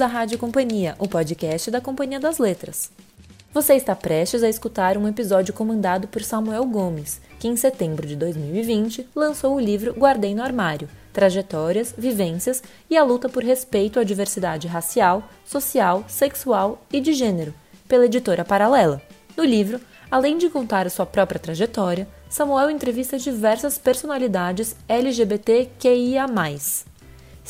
bem-vindos à Rádio Companhia, o podcast da Companhia das Letras. Você está prestes a escutar um episódio comandado por Samuel Gomes, que em setembro de 2020 lançou o livro Guardei no Armário: Trajetórias, Vivências e a Luta por Respeito à Diversidade Racial, Social, Sexual e de Gênero, pela editora Paralela. No livro, além de contar a sua própria trajetória, Samuel entrevista diversas personalidades LGBTQIA.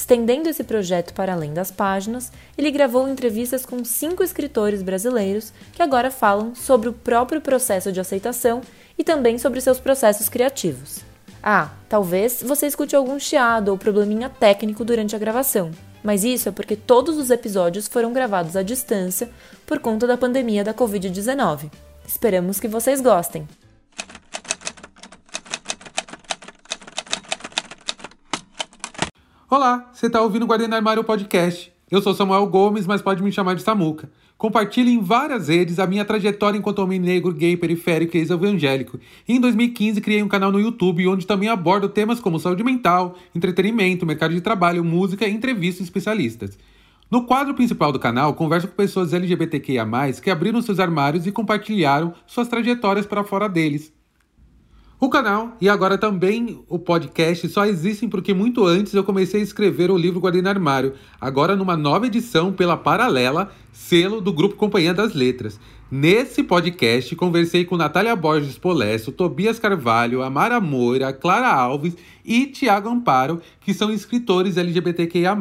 Estendendo esse projeto para além das páginas, ele gravou entrevistas com cinco escritores brasileiros que agora falam sobre o próprio processo de aceitação e também sobre seus processos criativos. Ah, talvez você escute algum chiado ou probleminha técnico durante a gravação, mas isso é porque todos os episódios foram gravados à distância por conta da pandemia da Covid-19. Esperamos que vocês gostem! Olá, você está ouvindo o Guardiã Armário Podcast. Eu sou Samuel Gomes, mas pode me chamar de Samuca. Compartilhe em várias redes a minha trajetória enquanto homem negro, gay, periférico e ex-evangélico. Em 2015, criei um canal no YouTube onde também abordo temas como saúde mental, entretenimento, mercado de trabalho, música e entrevistas especialistas. No quadro principal do canal, converso com pessoas LGBTQIA+, que abriram seus armários e compartilharam suas trajetórias para fora deles. O canal e agora também o podcast só existem porque muito antes eu comecei a escrever o livro Guardiã Armário, agora numa nova edição pela Paralela, selo do Grupo Companhia das Letras. Nesse podcast conversei com Natália Borges Polesso, Tobias Carvalho, Amara Moura, Clara Alves e Tiago Amparo, que são escritores LGBTQIA+.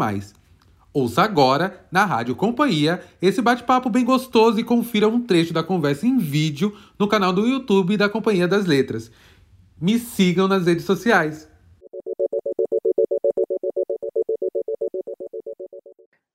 Ouça agora, na Rádio Companhia, esse bate-papo bem gostoso e confira um trecho da conversa em vídeo no canal do YouTube da Companhia das Letras me sigam nas redes sociais.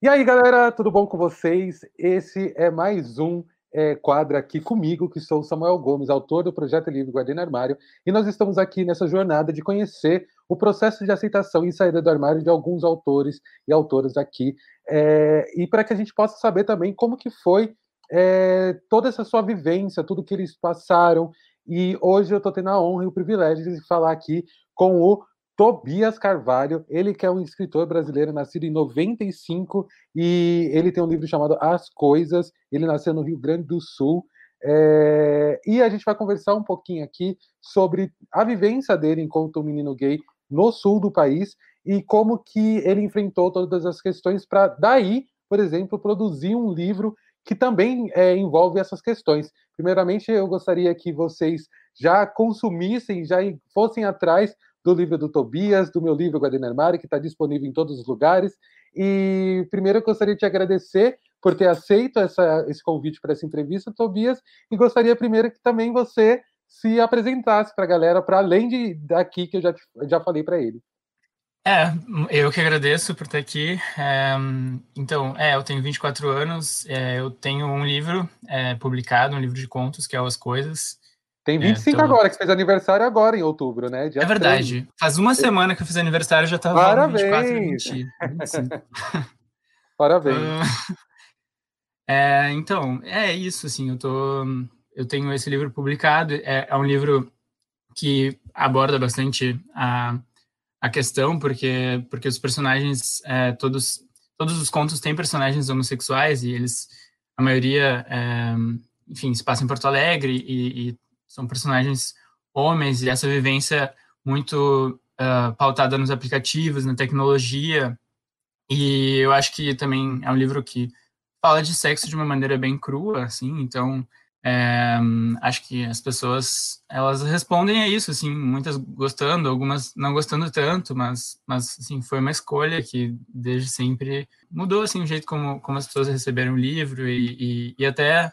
E aí, galera, tudo bom com vocês? Esse é mais um é, quadro aqui comigo, que sou Samuel Gomes, autor do projeto Livre Guardiã Armário, e nós estamos aqui nessa jornada de conhecer o processo de aceitação e saída do armário de alguns autores e autoras aqui, é, e para que a gente possa saber também como que foi é, toda essa sua vivência, tudo que eles passaram e hoje eu estou tendo a honra e o privilégio de falar aqui com o Tobias Carvalho, ele que é um escritor brasileiro nascido em 95 e ele tem um livro chamado As Coisas. Ele nasceu no Rio Grande do Sul. É... E a gente vai conversar um pouquinho aqui sobre a vivência dele enquanto um menino gay no sul do país e como que ele enfrentou todas as questões para daí, por exemplo, produzir um livro que também é, envolve essas questões. Primeiramente, eu gostaria que vocês já consumissem, já fossem atrás do livro do Tobias, do meu livro Guadenermari, que está disponível em todos os lugares. E primeiro eu gostaria de te agradecer por ter aceito essa, esse convite para essa entrevista, Tobias, e gostaria primeiro que também você se apresentasse para a galera, para além de daqui que eu já, já falei para ele. É, eu que agradeço por estar aqui. É, então, é, eu tenho 24 anos, é, eu tenho um livro é, publicado, um livro de contos, que é As Coisas. Tem 25 é, agora, que fez aniversário agora, em outubro, né? Dia é verdade. 3. Faz uma semana que eu fiz aniversário, já estava Parabéns. 24 e 20, Parabéns. Uh, é, então, é isso, assim, eu tô... Eu tenho esse livro publicado, é, é um livro que aborda bastante a a questão, porque, porque os personagens, é, todos, todos os contos têm personagens homossexuais e eles, a maioria, é, enfim, se passa em Porto Alegre e, e, são personagens homens e essa vivência muito uh, pautada nos aplicativos, na tecnologia. E eu acho que também é um livro que fala de sexo de uma maneira bem crua, assim, então é, acho que as pessoas elas respondem a isso, assim, muitas gostando, algumas não gostando tanto, mas, mas assim, foi uma escolha que desde sempre mudou assim o jeito como, como as pessoas receberam o livro e, e, e até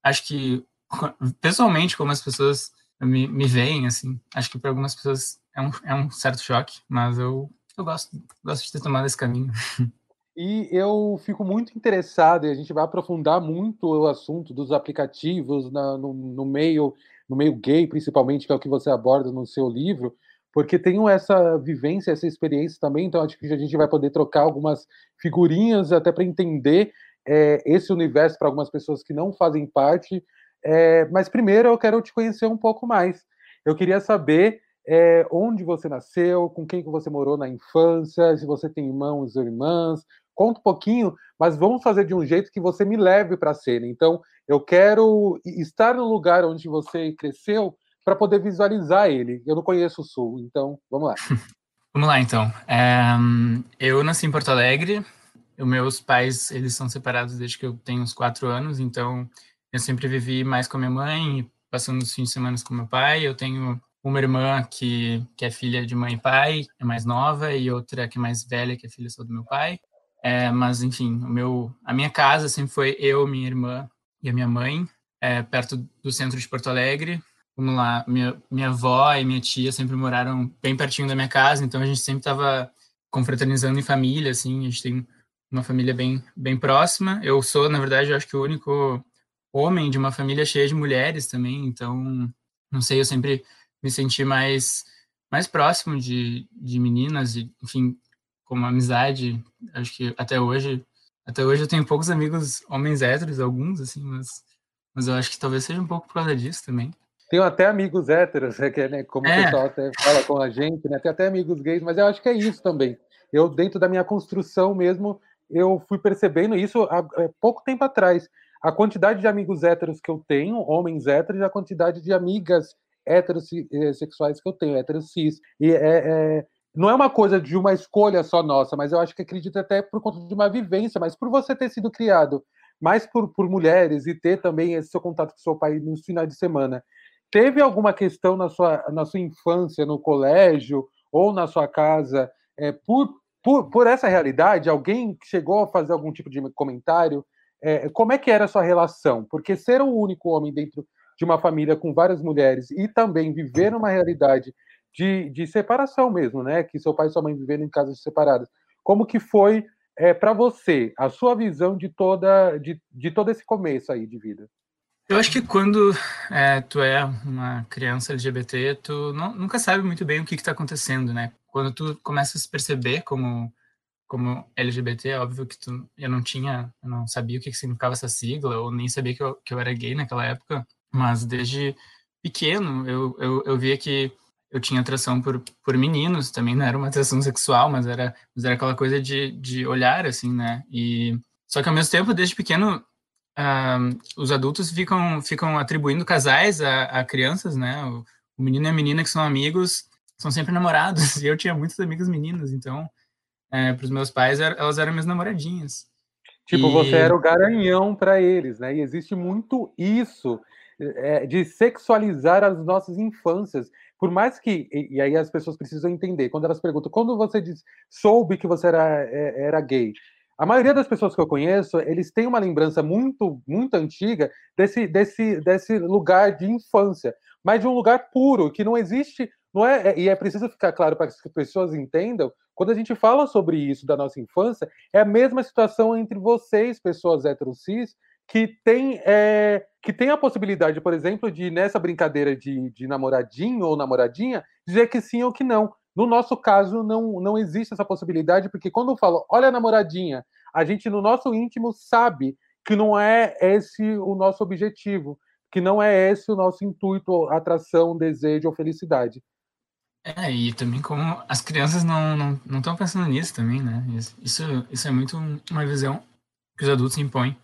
acho que pessoalmente como as pessoas me, me veem, assim, acho que para algumas pessoas é um, é um certo choque, mas eu, eu gosto, gosto de ter tomado esse caminho. E eu fico muito interessado, e a gente vai aprofundar muito o assunto dos aplicativos na, no, no, meio, no meio gay, principalmente, que é o que você aborda no seu livro, porque tenho essa vivência, essa experiência também, então acho que a gente vai poder trocar algumas figurinhas até para entender é, esse universo para algumas pessoas que não fazem parte. É, mas primeiro eu quero te conhecer um pouco mais. Eu queria saber é, onde você nasceu, com quem que você morou na infância, se você tem irmãos ou irmãs, conta um pouquinho, mas vamos fazer de um jeito que você me leve para a cena. Então, eu quero estar no lugar onde você cresceu para poder visualizar ele. Eu não conheço o Sul, então vamos lá. vamos lá, então. É, eu nasci em Porto Alegre. Os meus pais, eles são separados desde que eu tenho uns quatro anos, então eu sempre vivi mais com a minha mãe, passando os fins de semana com meu pai. Eu tenho uma irmã que, que é filha de mãe e pai, é mais nova, e outra que é mais velha, que é filha só do meu pai. É, mas, enfim, o meu, a minha casa sempre foi eu, minha irmã e a minha mãe, é, perto do centro de Porto Alegre. Vamos lá, minha, minha avó e minha tia sempre moraram bem pertinho da minha casa, então a gente sempre estava confraternizando em família, assim, a gente tem uma família bem, bem próxima. Eu sou, na verdade, eu acho que o único homem de uma família cheia de mulheres também, então, não sei, eu sempre me senti mais mais próximo de, de meninas e enfim como amizade acho que até hoje até hoje eu tenho poucos amigos homens héteros alguns assim mas mas eu acho que talvez seja um pouco por causa disso também tenho até amigos héteros né, que, né, como é. o pessoal até fala com a gente né tem até amigos gays mas eu acho que é isso também eu dentro da minha construção mesmo eu fui percebendo isso há, há pouco tempo atrás a quantidade de amigos héteros que eu tenho, homens héteros, e a quantidade de amigas heterossexuais que eu tenho, heterocis. E é, é, não é uma coisa de uma escolha só nossa, mas eu acho que acredito até por conta de uma vivência, mas por você ter sido criado mais por, por mulheres e ter também esse seu contato com seu pai nos finais de semana. Teve alguma questão na sua, na sua infância, no colégio ou na sua casa, é, por, por, por essa realidade? Alguém chegou a fazer algum tipo de comentário? É, como é que era a sua relação? Porque ser o único homem dentro de uma família com várias mulheres e também viver uma realidade de, de separação mesmo, né? Que seu pai e sua mãe viveram em casas separadas. Como que foi é, para você a sua visão de toda de, de todo esse começo aí de vida? Eu acho que quando é, tu é uma criança LGBT, tu não, nunca sabe muito bem o que está acontecendo, né? Quando tu começa a se perceber como como LGBT, é óbvio que tu, eu não tinha, eu não sabia o que significava essa sigla, ou nem sabia que eu, que eu era gay naquela época. Mas desde pequeno eu, eu, eu via que eu tinha atração por, por meninos, também não era uma atração sexual, mas era, mas era aquela coisa de, de olhar, assim, né? E, só que ao mesmo tempo, desde pequeno, uh, os adultos ficam, ficam atribuindo casais a, a crianças, né? O, o, menino e a menina que são amigos são sempre namorados, e eu tinha muitos amigos meninos, então, é, para os meus pais, elas eram minhas namoradinhas. Tipo, e... você era o garanhão para eles, né? E existe muito isso é, de sexualizar as nossas infâncias. Por mais que, e, e, aí as pessoas precisam entender, quando elas perguntam, quando você diz, soube que você era, é, era gay, a maioria das pessoas que eu conheço, eles têm uma lembrança muito, muito antiga desse, desse, desse lugar de infância, mas de um lugar puro, que não existe, não é, e é preciso ficar claro para que as pessoas entendam, quando a gente fala sobre isso da nossa infância, é a mesma situação entre vocês, pessoas heterocis, que tem, é, que tem a possibilidade, por exemplo, de nessa brincadeira de, de namoradinho ou namoradinha, dizer que sim ou que não. No nosso caso, não, não existe essa possibilidade, porque quando eu falo, olha a namoradinha, a gente no nosso íntimo sabe que não é esse o nosso objetivo, que não é esse o nosso intuito, atração, desejo ou felicidade. É, e também como as crianças não estão não, não pensando nisso também, né? Isso, isso é muito uma visão que os adultos impõem.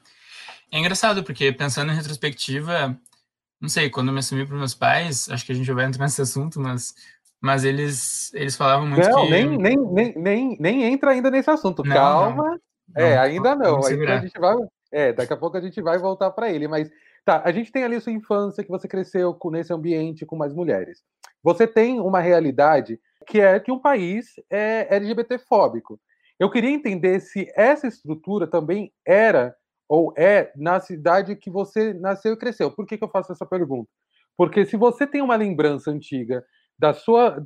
É engraçado, porque pensando em retrospectiva, não sei, quando eu me assumi para meus pais, acho que a gente vai entrar nesse assunto, mas, mas eles, eles falavam muito não, que... nem, nem, nem, nem, nem entra ainda nesse assunto, não, calma. Não, é, ainda não, ainda a gente vai... É, daqui a pouco a gente vai voltar para ele, mas tá, a gente tem ali sua infância, que você cresceu com, nesse ambiente com mais mulheres. Você tem uma realidade que é que um país é LGBT-fóbico. Eu queria entender se essa estrutura também era ou é na cidade que você nasceu e cresceu. Por que, que eu faço essa pergunta? Porque se você tem uma lembrança antiga da sua,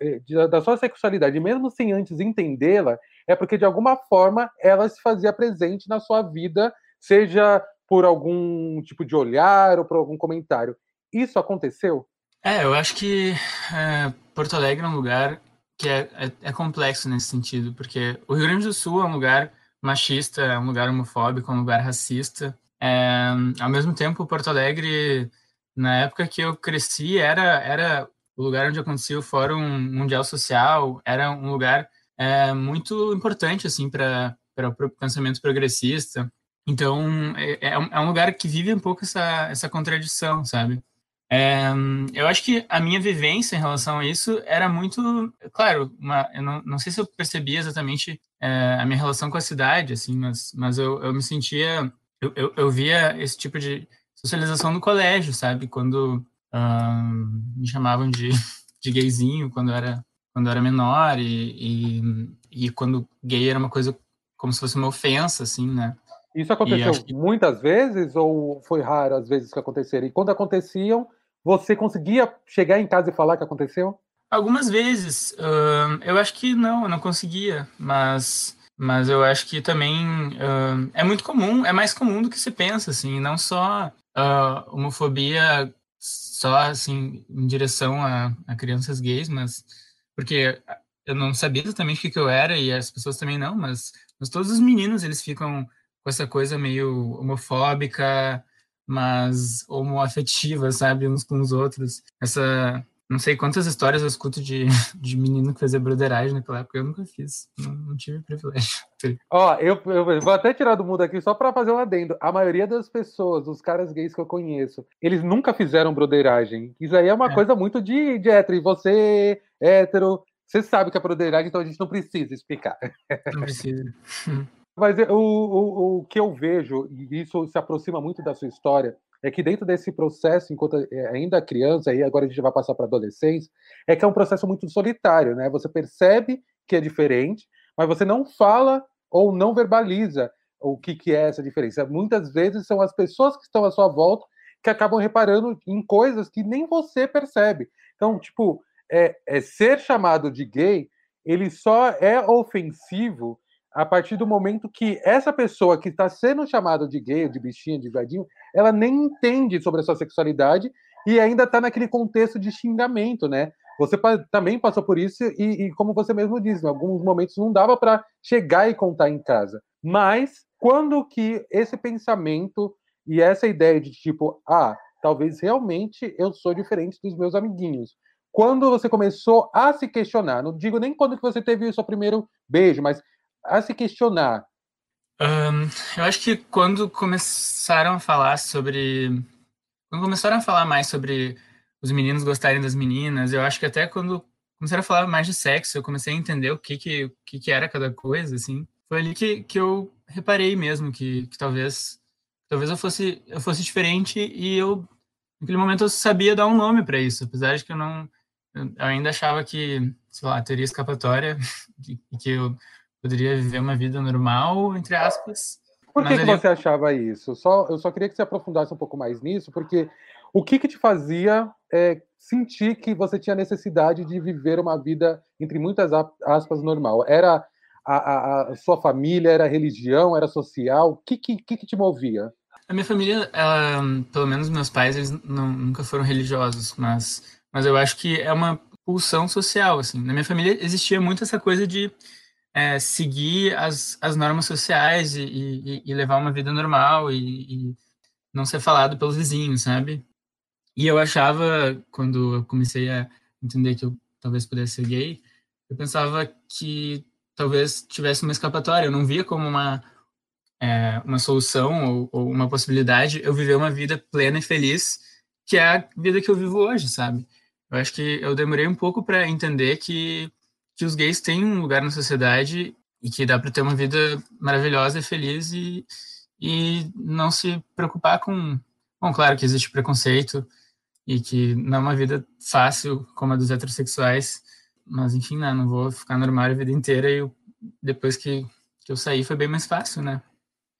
eh, da sua sexualidade, mesmo sem antes entendê-la, é porque de alguma forma ela se fazia presente na sua vida, seja por algum tipo de olhar ou por algum comentário. Isso aconteceu? É, eu acho que é, Porto Alegre é um lugar que é, é, é complexo nesse sentido, porque o Rio Grande do Sul é um lugar machista, é um lugar homofóbico, é um lugar racista. É, ao mesmo tempo, Porto Alegre, na época que eu cresci, era, era o lugar onde acontecia o Fórum Mundial Social, era um lugar é, muito importante assim para o pensamento progressista. Então, é, é, é, um lugar que vive um pouco essa, essa contradição, sabe? É, eu acho que a minha vivência em relação a isso era muito, claro, uma, eu não, não sei se eu percebia exatamente é, a minha relação com a cidade, assim, mas, mas eu, eu me sentia, eu, eu, eu via esse tipo de socialização no colégio, sabe? Quando me chamavam de, de gayzinho, quando eu era, quando eu era menor, e, e, e quando gay era uma coisa como se fosse uma ofensa, assim, né? Isso aconteceu que... muitas vezes ou foi raro as vezes que aconteceram? E quando aconteciam, você conseguia chegar em casa e falar que aconteceu? Algumas vezes. Uh, eu acho que não, eu não conseguia, mas, mas eu acho que também uh, é muito comum, é mais comum do que se pensa, assim, não só uh, homofobia só, assim, em direção a, a crianças gays, mas porque eu não sabia exatamente o que, que eu era e as pessoas também não, mas, mas todos os meninos, eles ficam com essa coisa meio homofóbica, mas homoafetiva, sabe, uns com os outros. Essa não sei quantas histórias eu escuto de, de menino que fazia broderagem naquela época, eu nunca fiz, não, não tive privilégio. Ó, eu, eu, vou até tirar do mundo aqui só para fazer um adendo. A maioria das pessoas, dos caras gays que eu conheço, eles nunca fizeram broderagem. Isso aí é uma é. coisa muito de, de hétero. E você, hétero, você sabe que é broderagem, então a gente não precisa explicar. Não precisa. Mas o, o, o que eu vejo, e isso se aproxima muito da sua história, é que dentro desse processo, enquanto é, ainda criança, e agora a gente vai passar para adolescência, é que é um processo muito solitário, né? Você percebe que é diferente, mas você não fala ou não verbaliza o que, que é essa diferença. Muitas vezes são as pessoas que estão à sua volta que acabam reparando em coisas que nem você percebe. Então, tipo, é, é ser chamado de gay, ele só é ofensivo a partir do momento que essa pessoa que está sendo chamada de gay, de bichinha, de viadinho, ela nem entende sobre a sua sexualidade e ainda está naquele contexto de xingamento, né? Você também passou por isso e, e como você mesmo disse, em alguns momentos não dava para chegar e contar em casa. Mas quando que esse pensamento e essa ideia de tipo, ah, talvez realmente eu sou diferente dos meus amiguinhos. Quando você começou a se questionar, não digo nem quando que você teve o seu primeiro beijo, mas a se questionar? Um, eu acho que quando começaram a falar sobre. Quando começaram a falar mais sobre os meninos gostarem das meninas, eu acho que até quando começaram a falar mais de sexo, eu comecei a entender o que que, o que, que era cada coisa, assim. Foi ali que, que eu reparei mesmo que, que talvez talvez eu fosse eu fosse diferente e eu naquele momento eu sabia dar um nome para isso, apesar de que eu não eu ainda achava que, sei lá, teria escapatória, que, que eu poderia viver uma vida normal, entre aspas. Por que, que você achava isso? Só, eu só queria que você aprofundasse um pouco mais nisso, porque o que, que te fazia é, sentir que você tinha necessidade de viver uma vida, entre muitas aspas, normal? Era a, a, a sua família, era a religião, era social? O que, que, que, te movia? A minha família, ela, pelo menos meus pais, eles não, nunca foram religiosos, mas, mas eu acho que é uma pulsão social, assim. Na minha família existia muito essa coisa de é, seguir as, as normas sociais e, e, e, levar uma vida normal e, e, não ser falado pelos vizinhos, sabe? E eu achava, quando eu comecei a entender que eu talvez pudesse ser gay, eu pensava que talvez tivesse uma escapatória. Eu não via como uma, é, uma solução ou, ou uma possibilidade eu viver uma vida plena e feliz, que é a vida que eu vivo hoje, sabe? Eu acho que eu demorei um pouco para entender que que os gays têm um lugar na sociedade e que dá para ter uma vida maravilhosa e feliz e, e não se preocupar com. Bom, claro que existe preconceito e que não é uma vida fácil como a dos heterossexuais, mas enfim, né, não vou ficar no armário a vida inteira e eu, depois que, que eu saí foi bem mais fácil, né?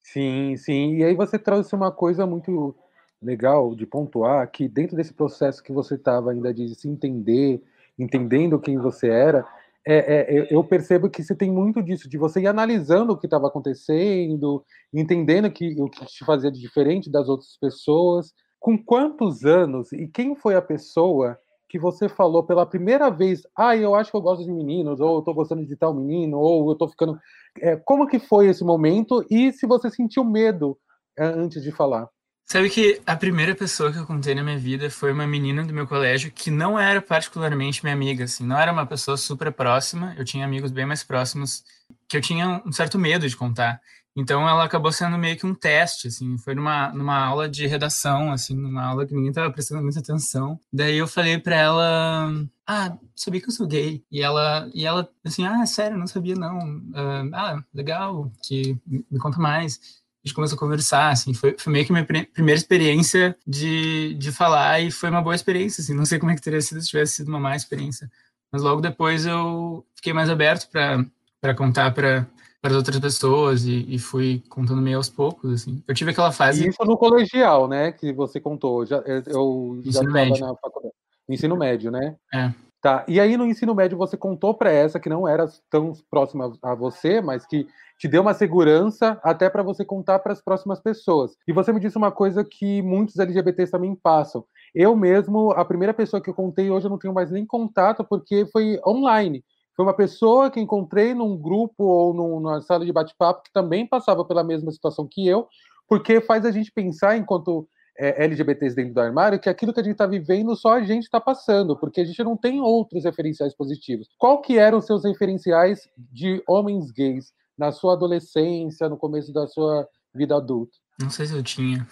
Sim, sim. E aí você trouxe uma coisa muito legal de pontuar que dentro desse processo que você estava ainda de se entender, entendendo quem você era, é, é, eu percebo que você tem muito disso, de você ir analisando o que estava acontecendo, entendendo que, o que te fazia de diferente das outras pessoas. Com quantos anos e quem foi a pessoa que você falou pela primeira vez, ah, eu acho que eu gosto de meninos, ou eu tô gostando de tal menino, ou eu tô ficando. É, como que foi esse momento e se você sentiu medo é, antes de falar? Sabe que a primeira pessoa que eu contei na minha vida foi uma menina do meu colégio que não era particularmente minha amiga, assim, não era uma pessoa super próxima, eu tinha amigos bem mais próximos que eu tinha um certo medo de contar. Então ela acabou sendo meio que um teste, assim, foi numa, numa aula de redação, assim, numa aula que ninguém estava prestando muita atenção. Daí eu falei para ela, ah, sabia que eu sou gay. E ela, e ela assim, ah, sério, não sabia não. Uh, ah, legal, que me conta mais. A gente começou a conversar, assim, foi, foi meio que minha primeira experiência de, de falar e foi uma boa experiência, assim, não sei como é que teria sido se tivesse sido uma má experiência. Mas logo depois eu fiquei mais aberto para contar para para as outras pessoas e, e, fui contando meio aos poucos, assim. Eu tive aquela fase... Isso no colegial, né, que você contou. Já, eu já estava na faculdade. Ensino médio, né? É. Tá. E aí no ensino médio você contou para essa que não era tão próxima a você, mas que te deu uma segurança até para você contar para as próximas pessoas. E você me disse uma coisa que muitos LGBTs também passam. Eu mesmo, a primeira pessoa que eu contei hoje eu não tenho mais nem contato porque foi online. Foi uma pessoa que encontrei num grupo ou numa sala de bate-papo que também passava pela mesma situação que eu, porque faz a gente pensar, enquanto é, LGBTs dentro do armário, que aquilo que a gente está vivendo só a gente está passando, porque a gente não tem outros referenciais positivos. Qual que eram os seus referenciais de homens gays na sua adolescência, no começo da sua vida adulta? Não sei se eu tinha.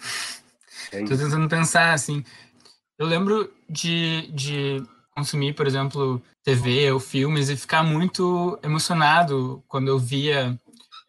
É Tô tentando pensar, assim. Eu lembro de, de consumir, por exemplo, TV ou filmes e ficar muito emocionado quando eu via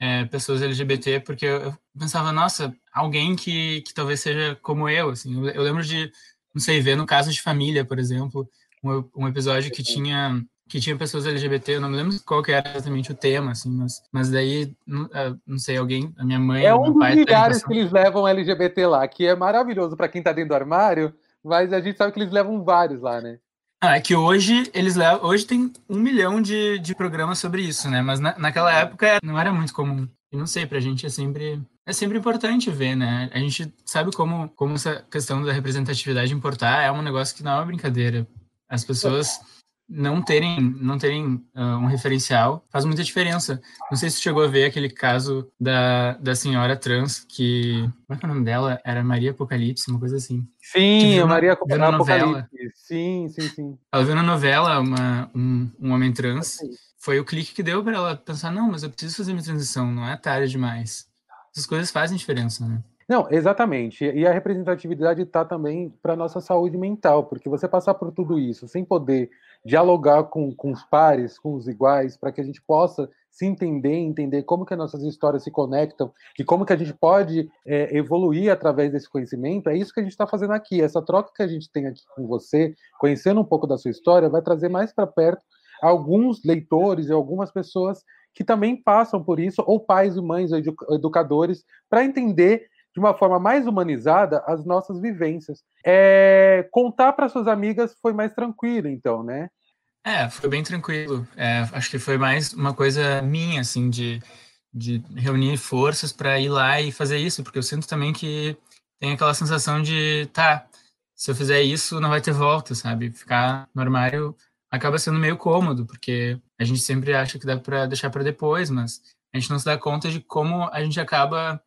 é, pessoas LGBT, porque eu pensava, nossa, alguém que, que talvez seja como eu, assim. Eu, eu lembro de, não sei, ver no Caso de Família, por exemplo, um, um episódio que tinha que tinha pessoas LGBT, eu não me lembro qual que era exatamente o tema, assim, mas, mas daí, não, é, não sei, alguém, a minha mãe, É um dos lugares que eles levam LGBT lá, que é maravilhoso para quem tá dentro do armário, mas a gente sabe que eles levam vários lá, né? Ah, é que hoje eles levam. Hoje tem um milhão de, de programas sobre isso, né? Mas na, naquela época não era muito comum. E não sei, pra gente é sempre. É sempre importante ver, né? A gente sabe como, como essa questão da representatividade importar é um negócio que não é uma brincadeira. As pessoas não terem, não terem uh, um referencial faz muita diferença. Não sei se chegou a ver aquele caso da, da senhora trans que. Como é que é o nome dela? Era Maria Apocalipse, uma coisa assim. Sim, a Maria na Apocalipse. Sim, sim, sim. Ela viu na novela uma, um, um homem trans. Foi o clique que deu para ela pensar: não, mas eu preciso fazer minha transição, não é tarde demais. Essas coisas fazem diferença, né? Não, exatamente. E a representatividade está também para a nossa saúde mental, porque você passar por tudo isso sem poder dialogar com, com os pares, com os iguais, para que a gente possa se entender, entender como que as nossas histórias se conectam e como que a gente pode é, evoluir através desse conhecimento, é isso que a gente está fazendo aqui. Essa troca que a gente tem aqui com você, conhecendo um pouco da sua história, vai trazer mais para perto alguns leitores e algumas pessoas que também passam por isso, ou pais e mães, ou educadores, para entender de uma forma mais humanizada as nossas vivências. É, contar para suas amigas foi mais tranquilo, então, né? É, foi bem tranquilo. É, acho que foi mais uma coisa minha, assim, de, de reunir forças para ir lá e fazer isso, porque eu sinto também que tem aquela sensação de, tá, se eu fizer isso, não vai ter volta, sabe? Ficar no armário acaba sendo meio cômodo, porque a gente sempre acha que dá para deixar para depois, mas a gente não se dá conta de como a gente acaba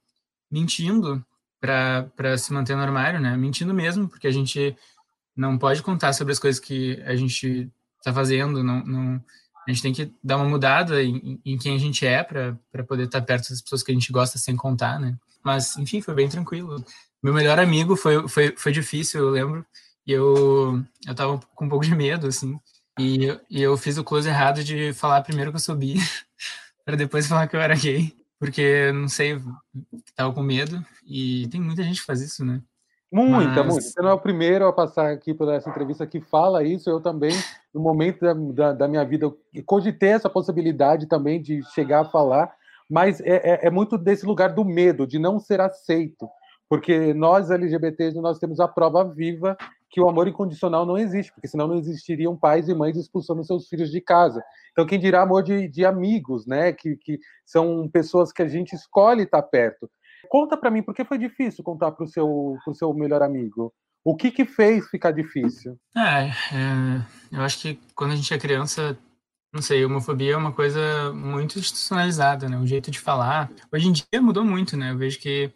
mentindo para se manter no armário, né? Mentindo mesmo, porque a gente não pode contar sobre as coisas que a gente está fazendo, não, não, a gente tem que dar uma mudada em, em quem a gente é para poder estar tá perto das pessoas que a gente gosta sem contar, né? Mas, enfim, foi bem tranquilo. Meu melhor amigo foi, foi, foi difícil, eu lembro, e eu, eu tava com um pouco de medo, assim, e, e eu fiz o close errado de falar primeiro que eu subi, para depois falar que eu era gay porque, não sei, tava com medo, e tem muita gente que faz isso, né? Muita, Mas... muita. Você não é o primeiro a passar aqui por essa entrevista que fala isso. Eu também, no momento da, da, da minha vida, cogitei essa possibilidade também de chegar a falar, mas é, é, é, muito desse lugar do medo, de não ser aceito. Porque nós, LGBTs, nós temos a prova viva que o amor incondicional não existe, porque senão não existiriam pais e mães expulsando seus filhos de casa. Então, quem dirá amor de, de amigos, né? Que, que são pessoas que a gente escolhe estar perto. Conta para mim, por que foi difícil contar para o seu, pro seu melhor amigo? O que que fez ficar difícil? É, é, eu acho que quando a gente é criança, não sei, homofobia é uma coisa muito institucionalizada, né? O jeito de falar. Hoje em dia mudou muito, né? Eu vejo que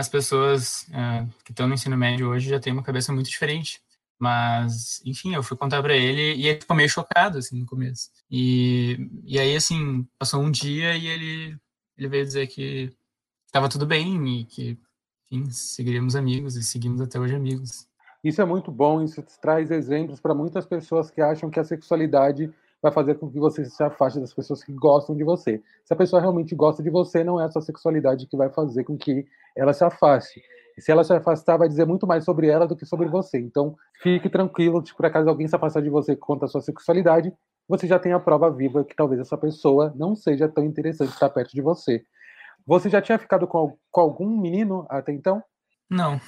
as pessoas uh, que estão no ensino médio hoje já têm uma cabeça muito diferente. Mas, enfim, eu fui contar para ele e ele ficou meio chocado, assim, no começo. E, e aí, assim, passou um dia e ele, ele veio dizer que estava tudo bem e que, enfim, seguiríamos amigos e seguimos até hoje amigos. Isso é muito bom, isso traz exemplos para muitas pessoas que acham que a sexualidade vai fazer com que você se afaste das pessoas que gostam de você. Se a pessoa realmente gosta de você, não é a sua sexualidade que vai fazer com que ela se afaste. E se ela se afastar, vai dizer muito mais sobre ela do que sobre você. Então, fique tranquilo, se por acaso alguém se afastar de você contra a sua sexualidade, você já tem a prova viva que talvez essa pessoa não seja tão interessante estar perto de você. Você já tinha ficado com, com algum menino até então? Não.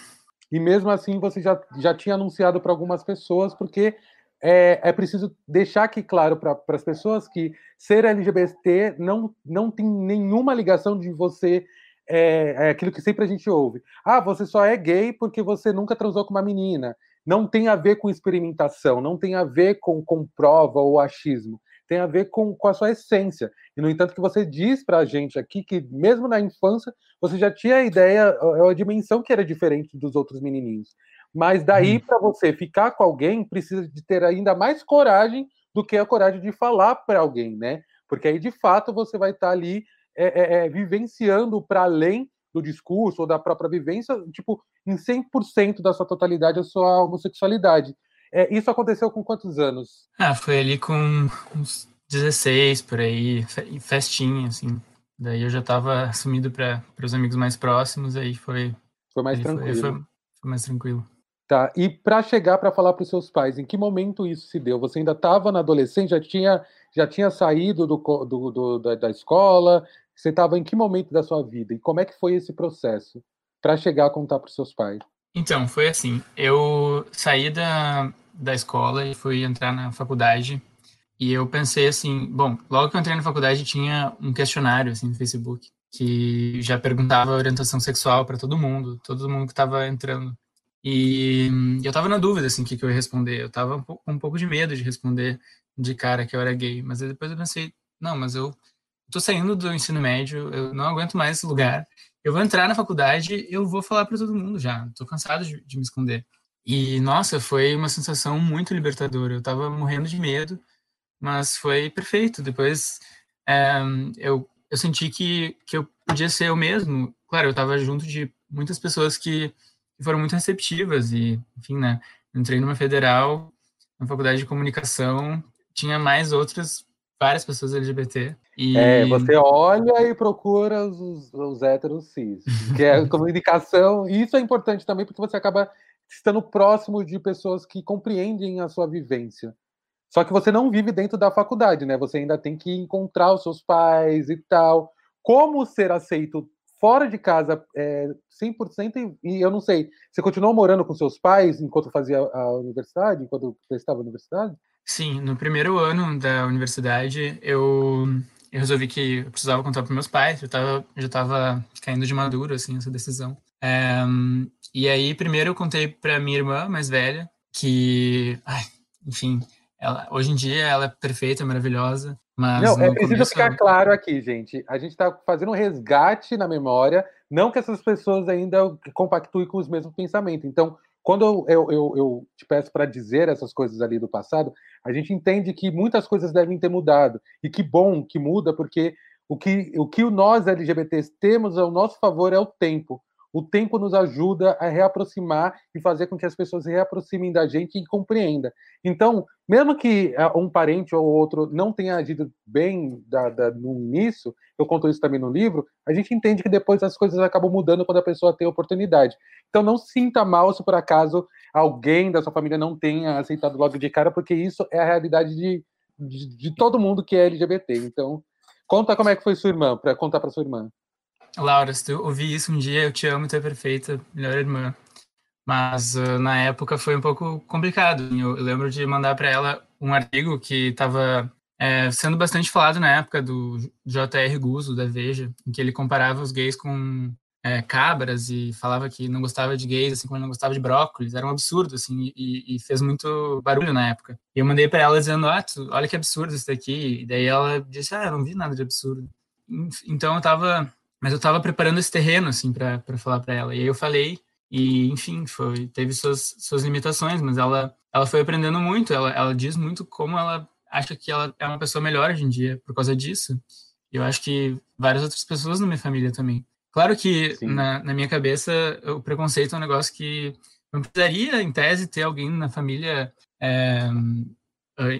E mesmo assim, você já, já tinha anunciado para algumas pessoas, porque é, é, preciso deixar aqui claro para as pessoas que ser LGBT não, não tem nenhuma ligação de você. É, é, aquilo que sempre a gente ouve. Ah, você só é gay porque você nunca transou com uma menina. Não tem a ver com experimentação, não tem a ver com, com prova ou achismo tem a ver com, com a sua essência. E, no entanto, que você diz para a gente aqui que, mesmo na infância, você já tinha a ideia, a, dimensão que era diferente dos outros menininhos. Mas daí, hum. para você ficar com alguém, precisa de ter ainda mais coragem do que a coragem de falar para alguém, né? Porque aí, de fato, você vai estar tá ali é, é, é, vivenciando para além do discurso ou da própria vivência, tipo, em 100% da sua totalidade, a sua homossexualidade. É, isso aconteceu com quantos anos? Ah, foi ali com uns 16 por aí, festinha, assim. Daí eu já estava assumido para os amigos mais próximos, aí foi. Foi mais tranquilo. Foi, foi, foi, mais tranquilo. Tá. E para chegar para falar para os seus pais, em que momento isso se deu? Você ainda estava na adolescência, já tinha, já tinha saído do, do, do da, da escola? Você estava em que momento da sua vida? E como é que foi esse processo para chegar a contar para os seus pais? Então, foi assim. Eu saí da, da escola e fui entrar na faculdade. E eu pensei assim, bom, logo que eu entrei na faculdade tinha um questionário assim no Facebook que já perguntava orientação sexual para todo mundo, todo mundo que estava entrando. E eu estava na dúvida assim, o que, que eu ia responder. Eu estava com um pouco de medo de responder de cara que eu era gay, mas depois eu pensei, não, mas eu tô saindo do ensino médio, eu não aguento mais esse lugar. Eu vou entrar na faculdade, eu vou falar para todo mundo já. Tô cansado de, de me esconder. E, nossa, foi uma sensação muito libertadora. Eu tava morrendo de medo, mas foi perfeito. Depois é, eu, eu senti que, que eu podia ser eu mesmo. Claro, eu tava junto de muitas pessoas que, foram muito receptivas e, enfim, né? Entrei numa federal, na faculdade de comunicação, tinha mais outras, várias pessoas LGBT. E... É, você olha e procura os, os héteros cis, que é comunicação. E isso é importante também porque você acaba estando próximo de pessoas que compreendem a sua vivência. Só que você não vive dentro da faculdade, né? Você ainda tem que encontrar os seus pais e tal. Como ser aceito fora de casa é, 100%? E eu não sei, você continuou morando com seus pais enquanto fazia a universidade, enquanto você estava na universidade? Sim, no primeiro ano da universidade, eu, eu resolvi que eu precisava contar para meus pais, eu tava, já estava caindo de maduro, assim, essa decisão. É, e aí, primeiro eu contei para minha irmã mais velha, que, ai, enfim, ela, hoje em dia ela é perfeita, maravilhosa, mas. Não, é preciso ficar claro aqui, gente. A gente está fazendo um resgate na memória, não que essas pessoas ainda compactuem com os mesmos pensamentos. Então, quando eu, eu, eu te peço para dizer essas coisas ali do passado, a gente entende que muitas coisas devem ter mudado. E que bom que muda, porque o que, o que nós LGBTs temos ao nosso favor é o tempo o tempo nos ajuda a reaproximar e fazer com que as pessoas reaproximem da gente e compreenda. Então, mesmo que ah, um parente ou outro não tenha agido bem da, da, no início, eu conto isso também no livro, a gente entende que depois as coisas acabam mudando quando a pessoa tem oportunidade. Então, não sinta mal se por acaso alguém da sua família não tenha aceitado logo de cara, porque isso é a realidade de, de, de todo mundo que é LGBT. Então, conta como é que foi sua irmã, para contar para sua irmã. Laura, se tu ouvir isso um dia, eu te amo, tu é perfeita, melhor irmã. Mas uh, na época foi um pouco complicado. Eu, eu lembro de mandar para ela um artigo que estava é, sendo bastante falado na época do J.R. Guzzo, da Veja, em que ele comparava os gays com é, cabras e falava que não gostava de gays, assim como não gostava de brócolis. Era um absurdo, assim, e, e fez muito barulho na época. E eu mandei para ela dizendo, ah, tu, olha que absurdo isso daqui. E daí ela disse, ah, eu não vi nada de absurdo. Então eu estava mas eu estava preparando esse terreno, assim, para falar para ela. E aí eu falei, e enfim, foi teve suas suas limitações, mas ela ela foi aprendendo muito, ela ela diz muito como ela acha que ela é uma pessoa melhor hoje em dia por causa disso. E eu acho que várias outras pessoas na minha família também. Claro que na, na, minha cabeça o preconceito é um negócio que não precisaria, em tese, ter alguém na família, é,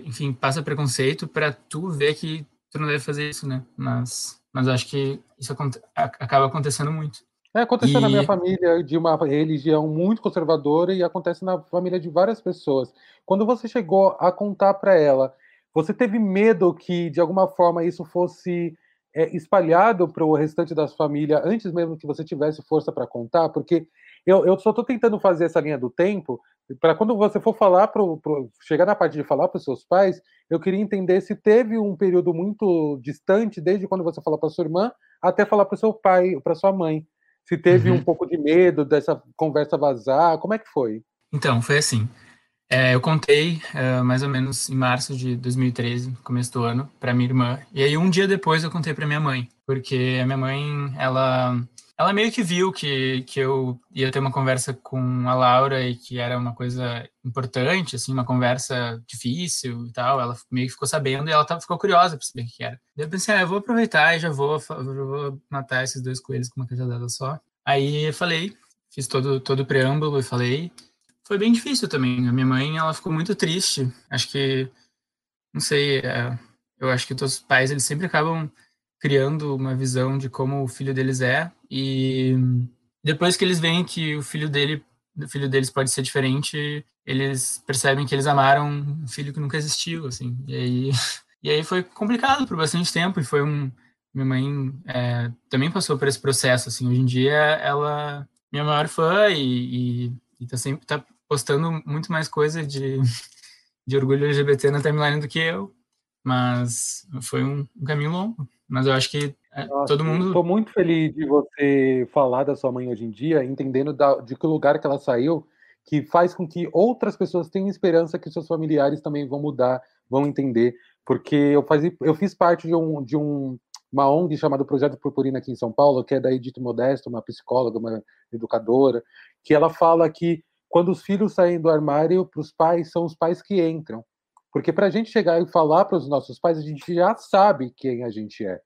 enfim, passa preconceito para tu ver que tu não deve fazer isso, né? Mas, mas acho que isso acaba acontecendo muito. É, aconteceu e... na minha família de uma religião muito conservadora e acontece na família de várias pessoas. Quando você chegou a contar para ela, você teve medo que de alguma forma isso fosse é, espalhado para o restante da família antes mesmo que você tivesse força para contar? Porque eu, eu só estou tentando fazer essa linha do tempo para quando você for falar, pro, pro, chegar na parte de falar para os seus pais, eu queria entender se teve um período muito distante, desde quando você falou para sua irmã até falar para o seu pai, para sua mãe. Se teve uhum. um pouco de medo dessa conversa vazar, como é que foi? Então, foi assim. É, eu contei uh, mais ou menos em março de 2013, começo do ano, para minha irmã. E aí um dia depois eu contei para minha mãe, porque a minha mãe, ela ela meio que viu que, que eu ia ter uma conversa com a Laura e que era uma coisa importante, assim, uma conversa difícil e tal. Ela meio que ficou sabendo e ela ficou curiosa para saber o que era. Eu pensei, ah, eu vou aproveitar e já vou, vou matar esses dois coelhos com uma cajadada só. Aí eu falei, fiz todo, todo o preâmbulo e falei foi bem difícil também. A minha mãe, ela ficou muito triste. Acho que, não sei, é, eu acho que os pais, eles sempre acabam criando uma visão de como o filho deles é e depois que eles veem que o filho dele, o filho deles pode ser diferente, eles percebem que eles amaram um filho que nunca existiu, assim. E aí, e aí foi complicado por bastante tempo e foi um minha mãe é, também passou por esse processo, assim. Hoje em dia ela minha maior fã e, e, e tá sempre tá postando muito mais coisa de, de orgulho LGBT na timeline do que eu, mas foi um, um caminho longo. Mas eu acho que é, Nossa, todo mundo. Estou muito feliz de você falar da sua mãe hoje em dia, entendendo da, de que lugar que ela saiu, que faz com que outras pessoas tenham esperança que seus familiares também vão mudar, vão entender. Porque eu, eu fiz parte de um, de um uma ONG chamada Projeto Purpurina aqui em São Paulo, que é da Edith Modesto, uma psicóloga, uma educadora, que ela fala que quando os filhos saem do armário, para os pais, são os pais que entram. Porque para a gente chegar e falar para os nossos pais, a gente já sabe quem a gente é.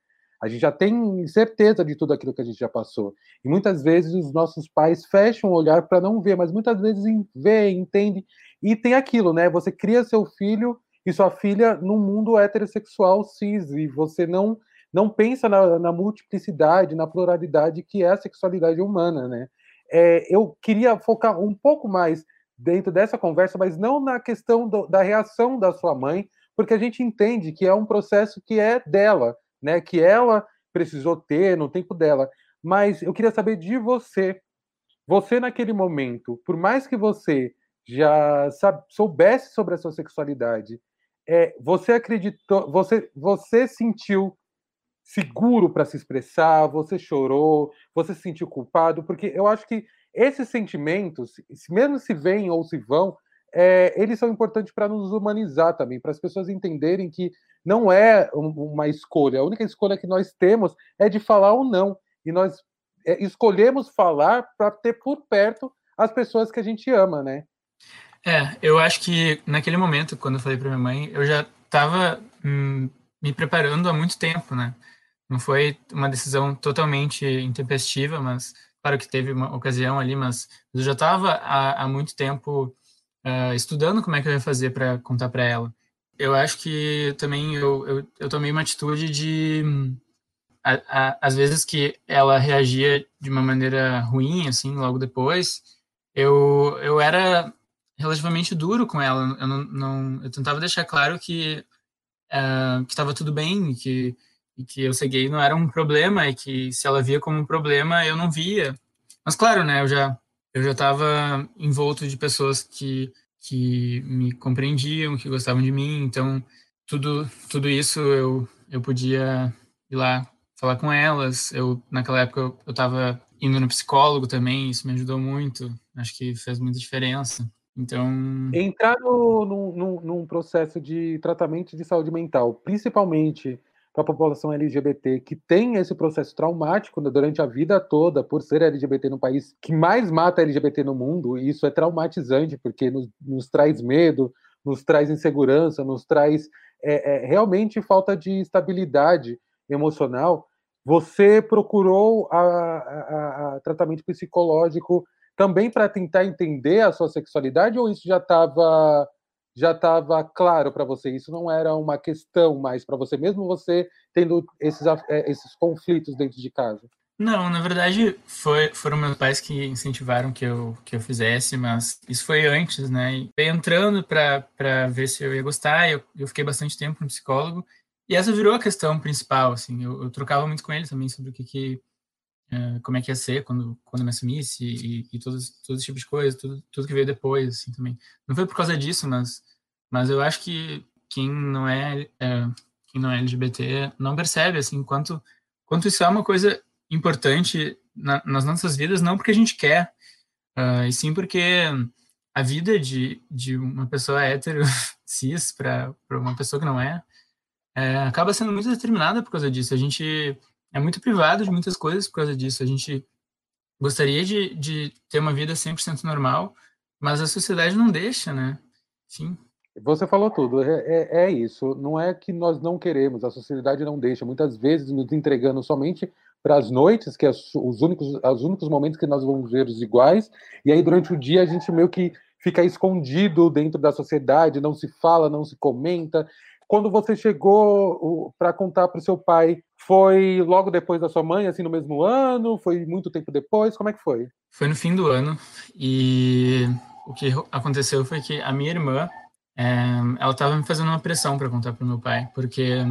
A gente já tem certeza de tudo aquilo que a gente já passou. E muitas vezes os nossos pais fecham o olhar para não ver, mas muitas vezes vê, entende. E tem aquilo, né? Você cria seu filho e sua filha num mundo heterossexual cis, e você não não pensa na, na multiplicidade, na pluralidade que é a sexualidade humana, né? É, eu queria focar um pouco mais dentro dessa conversa, mas não na questão do, da reação da sua mãe, porque a gente entende que é um processo que é dela, né? Que ela precisou ter no tempo dela. Mas eu queria saber de você. Você naquele momento, por mais que você já soubesse sobre a sua sexualidade, é, você acreditou, você, você sentiu seguro para se expressar, você chorou, você se sentiu culpado, porque eu acho que esses sentimentos, mesmo se vêm ou se vão, é, eles são importantes para nos humanizar também, para as pessoas entenderem que não é uma escolha, a única escolha que nós temos é de falar ou não, e nós é, escolhemos falar para ter por perto as pessoas que a gente ama, né? É, eu acho que naquele momento, quando eu falei para minha mãe, eu já estava hum, me preparando há muito tempo, né? Não foi uma decisão totalmente intempestiva, mas claro que teve uma ocasião ali, mas eu já estava há, há, muito tempo uh, estudando como é que eu ia fazer para contar para ela. Eu acho que também eu, eu, eu tomei uma atitude de a, a, às vezes que ela reagia de uma maneira ruim, assim, logo depois, eu, eu era relativamente duro com ela. Eu, não, não eu tentava deixar claro que uh, que estava tudo bem, que que eu ser gay não era um problema e que se ela via como um problema eu não via mas claro né eu já eu já estava envolto de pessoas que que me compreendiam que gostavam de mim. Então tudo tudo isso eu eu podia ir lá falar com elas. Eu naquela época eu estava indo no psicólogo também isso me ajudou muito. Acho que fez muita diferença. Então entrar no, no, no, num processo de tratamento de saúde mental principalmente para a população LGBT que tem esse processo traumático né, durante a vida toda por ser LGBT no país que mais mata LGBT no mundo, e isso é traumatizante porque nos, nos traz medo, nos traz insegurança, nos traz é, é, realmente falta de estabilidade emocional. Você procurou a, a, a tratamento psicológico também para tentar entender a sua sexualidade ou isso já estava já estava claro para você? Isso não era uma questão mais para você, mesmo você tendo esses, é, esses conflitos dentro de casa? Não, na verdade foi, foram meus pais que incentivaram que eu, que eu fizesse, mas isso foi antes, né? E entrando para ver se eu ia gostar, eu, eu fiquei bastante tempo no psicólogo e essa virou a questão principal, assim. Eu, eu trocava muito com ele também sobre o que, que uh, como é que ia ser quando quando eu me assumisse e, e todos todo esse tipo de coisa, tudo, tudo que veio depois, assim também. Não foi por causa disso, mas mas eu acho que quem não é, é quem não é LGBT não percebe assim quanto quanto isso é uma coisa importante na, nas nossas vidas, não porque a gente quer, uh, e sim porque a vida de, de uma pessoa hétero, cis, para uma pessoa que não é, é, acaba sendo muito determinada por causa disso. A gente é muito privado de muitas coisas por causa disso. A gente gostaria de, de ter uma vida 100% normal, mas a sociedade não deixa, né? Sim. Você falou tudo, é, é, é, isso. Não é que nós não queremos, a sociedade não deixa. Muitas vezes nos entregando somente para as noites, que é os únicos, os únicos momentos que nós vamos ver os iguais, e aí durante o dia a gente meio que fica escondido dentro da sociedade, não se fala, não se comenta. Quando você chegou para contar para o seu pai, foi logo depois da sua mãe, assim, no mesmo ano? Foi muito tempo depois? Como é que foi? Foi no fim do ano, e o que aconteceu foi que a minha irmã, é, ela estava me fazendo uma pressão para contar para o meu pai, porque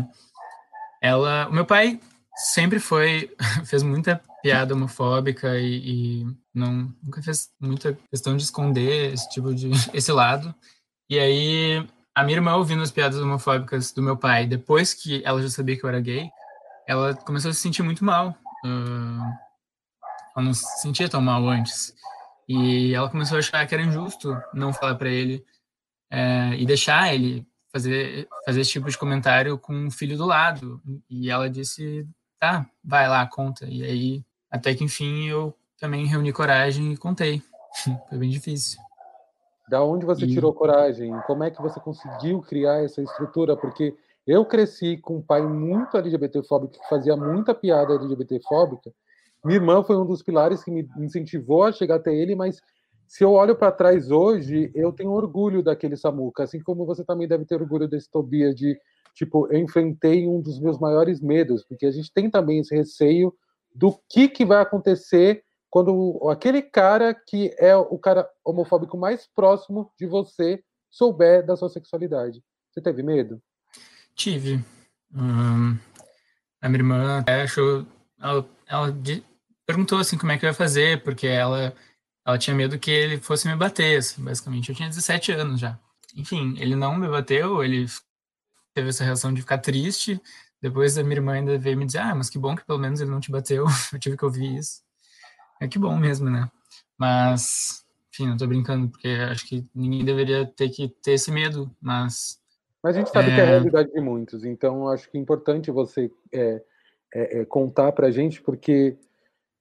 ela, o meu pai sempre foi fez muita piada homofóbica e, e, não nunca fez muita questão de esconder esse tipo de esse lado e aí a minha irmã ouvindo as piadas homofóbicas do meu pai depois que ela já sabia que eu era gay ela começou a se sentir muito mal uh, ela não se sentia tão mal antes e ela começou a achar que era injusto não falar para ele uh, e deixar ele fazer fazer esse tipo de comentário com o filho do lado e ela disse tá, vai lá, conta. E aí, até que enfim, eu também reuni coragem e contei. Foi bem difícil. Da onde você e... tirou coragem? Como é que você conseguiu criar essa estrutura? Porque eu cresci com um pai muito LGBTfóbico, que fazia muita piada LGBTfóbica. Minha irmã foi um dos pilares que me incentivou a chegar até ele, mas se eu olho para trás hoje, eu tenho orgulho daquele Samuca, assim como você também deve ter orgulho desse Tobias de tipo, eu enfrentei um dos meus maiores medos, porque a gente tem também esse receio do que, que vai acontecer quando aquele cara que é o cara homofóbico mais próximo de você souber da sua sexualidade. Você teve medo? Tive. Hum, a minha irmã até achou. Ela, ela perguntou assim como é que eu ia fazer, porque ela, ela tinha medo que ele fosse me bater, assim, basicamente. Eu tinha 17 anos já. Enfim, ele não me bateu, ele teve essa reação de ficar triste. Depois a minha irmã ainda veio me dizer: Ah, mas que bom que pelo menos ele não te bateu. Eu tive que ouvir isso. É que bom mesmo, né? Mas, enfim, não tô brincando, porque acho que ninguém deveria ter que ter esse medo, mas. Mas a gente sabe é... que é a realidade de muitos, então acho que é importante você é, é, é contar pra gente, porque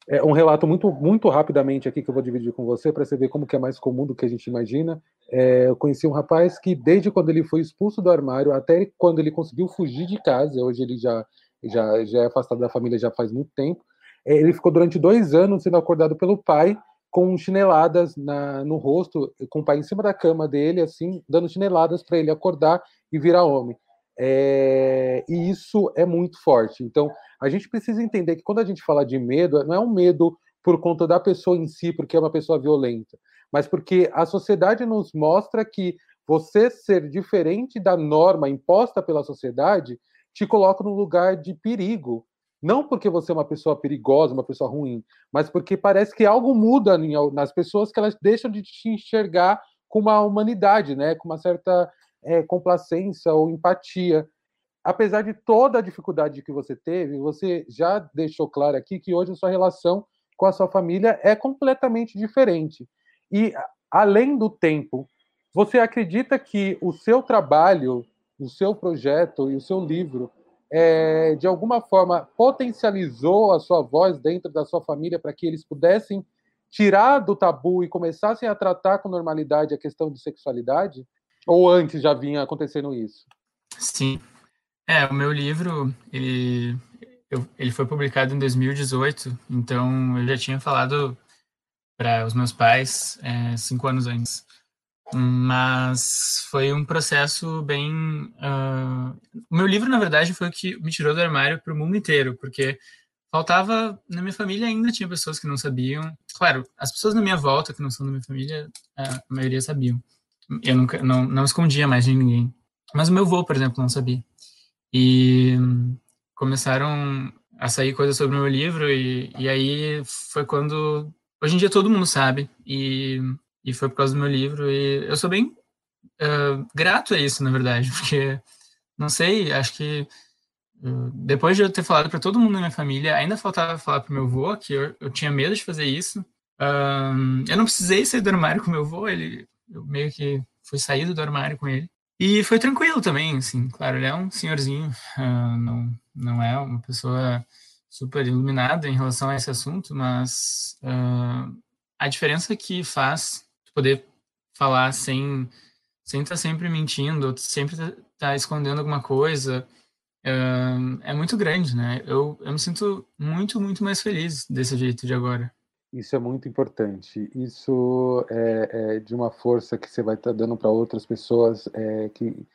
é um relato muito, muito rapidamente aqui que eu vou dividir com você para você ver como que é mais comum do que a gente imagina. É, eu conheci um rapaz que desde quando ele foi expulso do armário até quando ele conseguiu fugir de casa, hoje ele já já, já é afastado da família já faz muito tempo. Ele ficou durante dois anos sendo acordado pelo pai com chineladas na, no rosto, com o pai em cima da cama dele, assim, dando chineladas para ele acordar e virar homem. É, e isso é muito forte. Então, a gente precisa entender que quando a gente fala de medo, não é um medo por conta da pessoa em si, porque é uma pessoa violenta, mas porque a sociedade nos mostra que você ser diferente da norma imposta pela sociedade te coloca num lugar de perigo. Não porque você é uma pessoa perigosa, uma pessoa ruim, mas porque parece que algo muda nas pessoas que elas deixam de te enxergar com uma humanidade, né? com uma certa é, complacência ou empatia. Apesar de toda a dificuldade que você teve, você já deixou claro aqui que hoje a sua relação com a sua família é completamente diferente. E, além do tempo, você acredita que o seu trabalho, o seu projeto e o seu livro é, de alguma forma, potencializou a sua voz dentro da sua família para que eles pudessem tirar do tabu e começassem a tratar com normalidade a questão de sexualidade? Ou antes já vinha acontecendo isso? Sim. É, o meu livro, ele, eu, ele foi publicado em 2018, então eu já tinha falado para os meus pais é, cinco anos antes. Mas foi um processo bem. Uh... O meu livro, na verdade, foi o que me tirou do armário para o mundo inteiro, porque faltava na minha família ainda tinha pessoas que não sabiam. Claro, as pessoas na minha volta que não são da minha família, a maioria sabiam. Eu nunca não, não escondia mais de ninguém. Mas o meu avô, por exemplo, não sabia. E começaram a sair coisas sobre o meu livro e, e aí foi quando hoje em dia todo mundo sabe e, e foi por causa do meu livro e eu sou bem uh, grato a isso, na verdade, porque não sei, acho que depois de eu ter falado para todo mundo na minha família, ainda faltava falar para meu avô que eu, eu, tinha medo de fazer isso. Eu não precisei sair do armário com meu avô, ele, eu meio que fui saído do armário com ele. E foi tranquilo também, assim, claro, ele é um senhorzinho, não, não é uma pessoa super iluminada em relação a esse assunto, mas uh, a diferença que faz poder falar sem sem estar tá sempre mentindo, sempre estar tá, tá escondendo alguma coisa, é muito grande, né? Eu, eu me sinto muito, muito mais feliz desse jeito de agora. Isso é muito importante. Isso é, é de uma força que você vai estar tá dando para outras pessoas é, que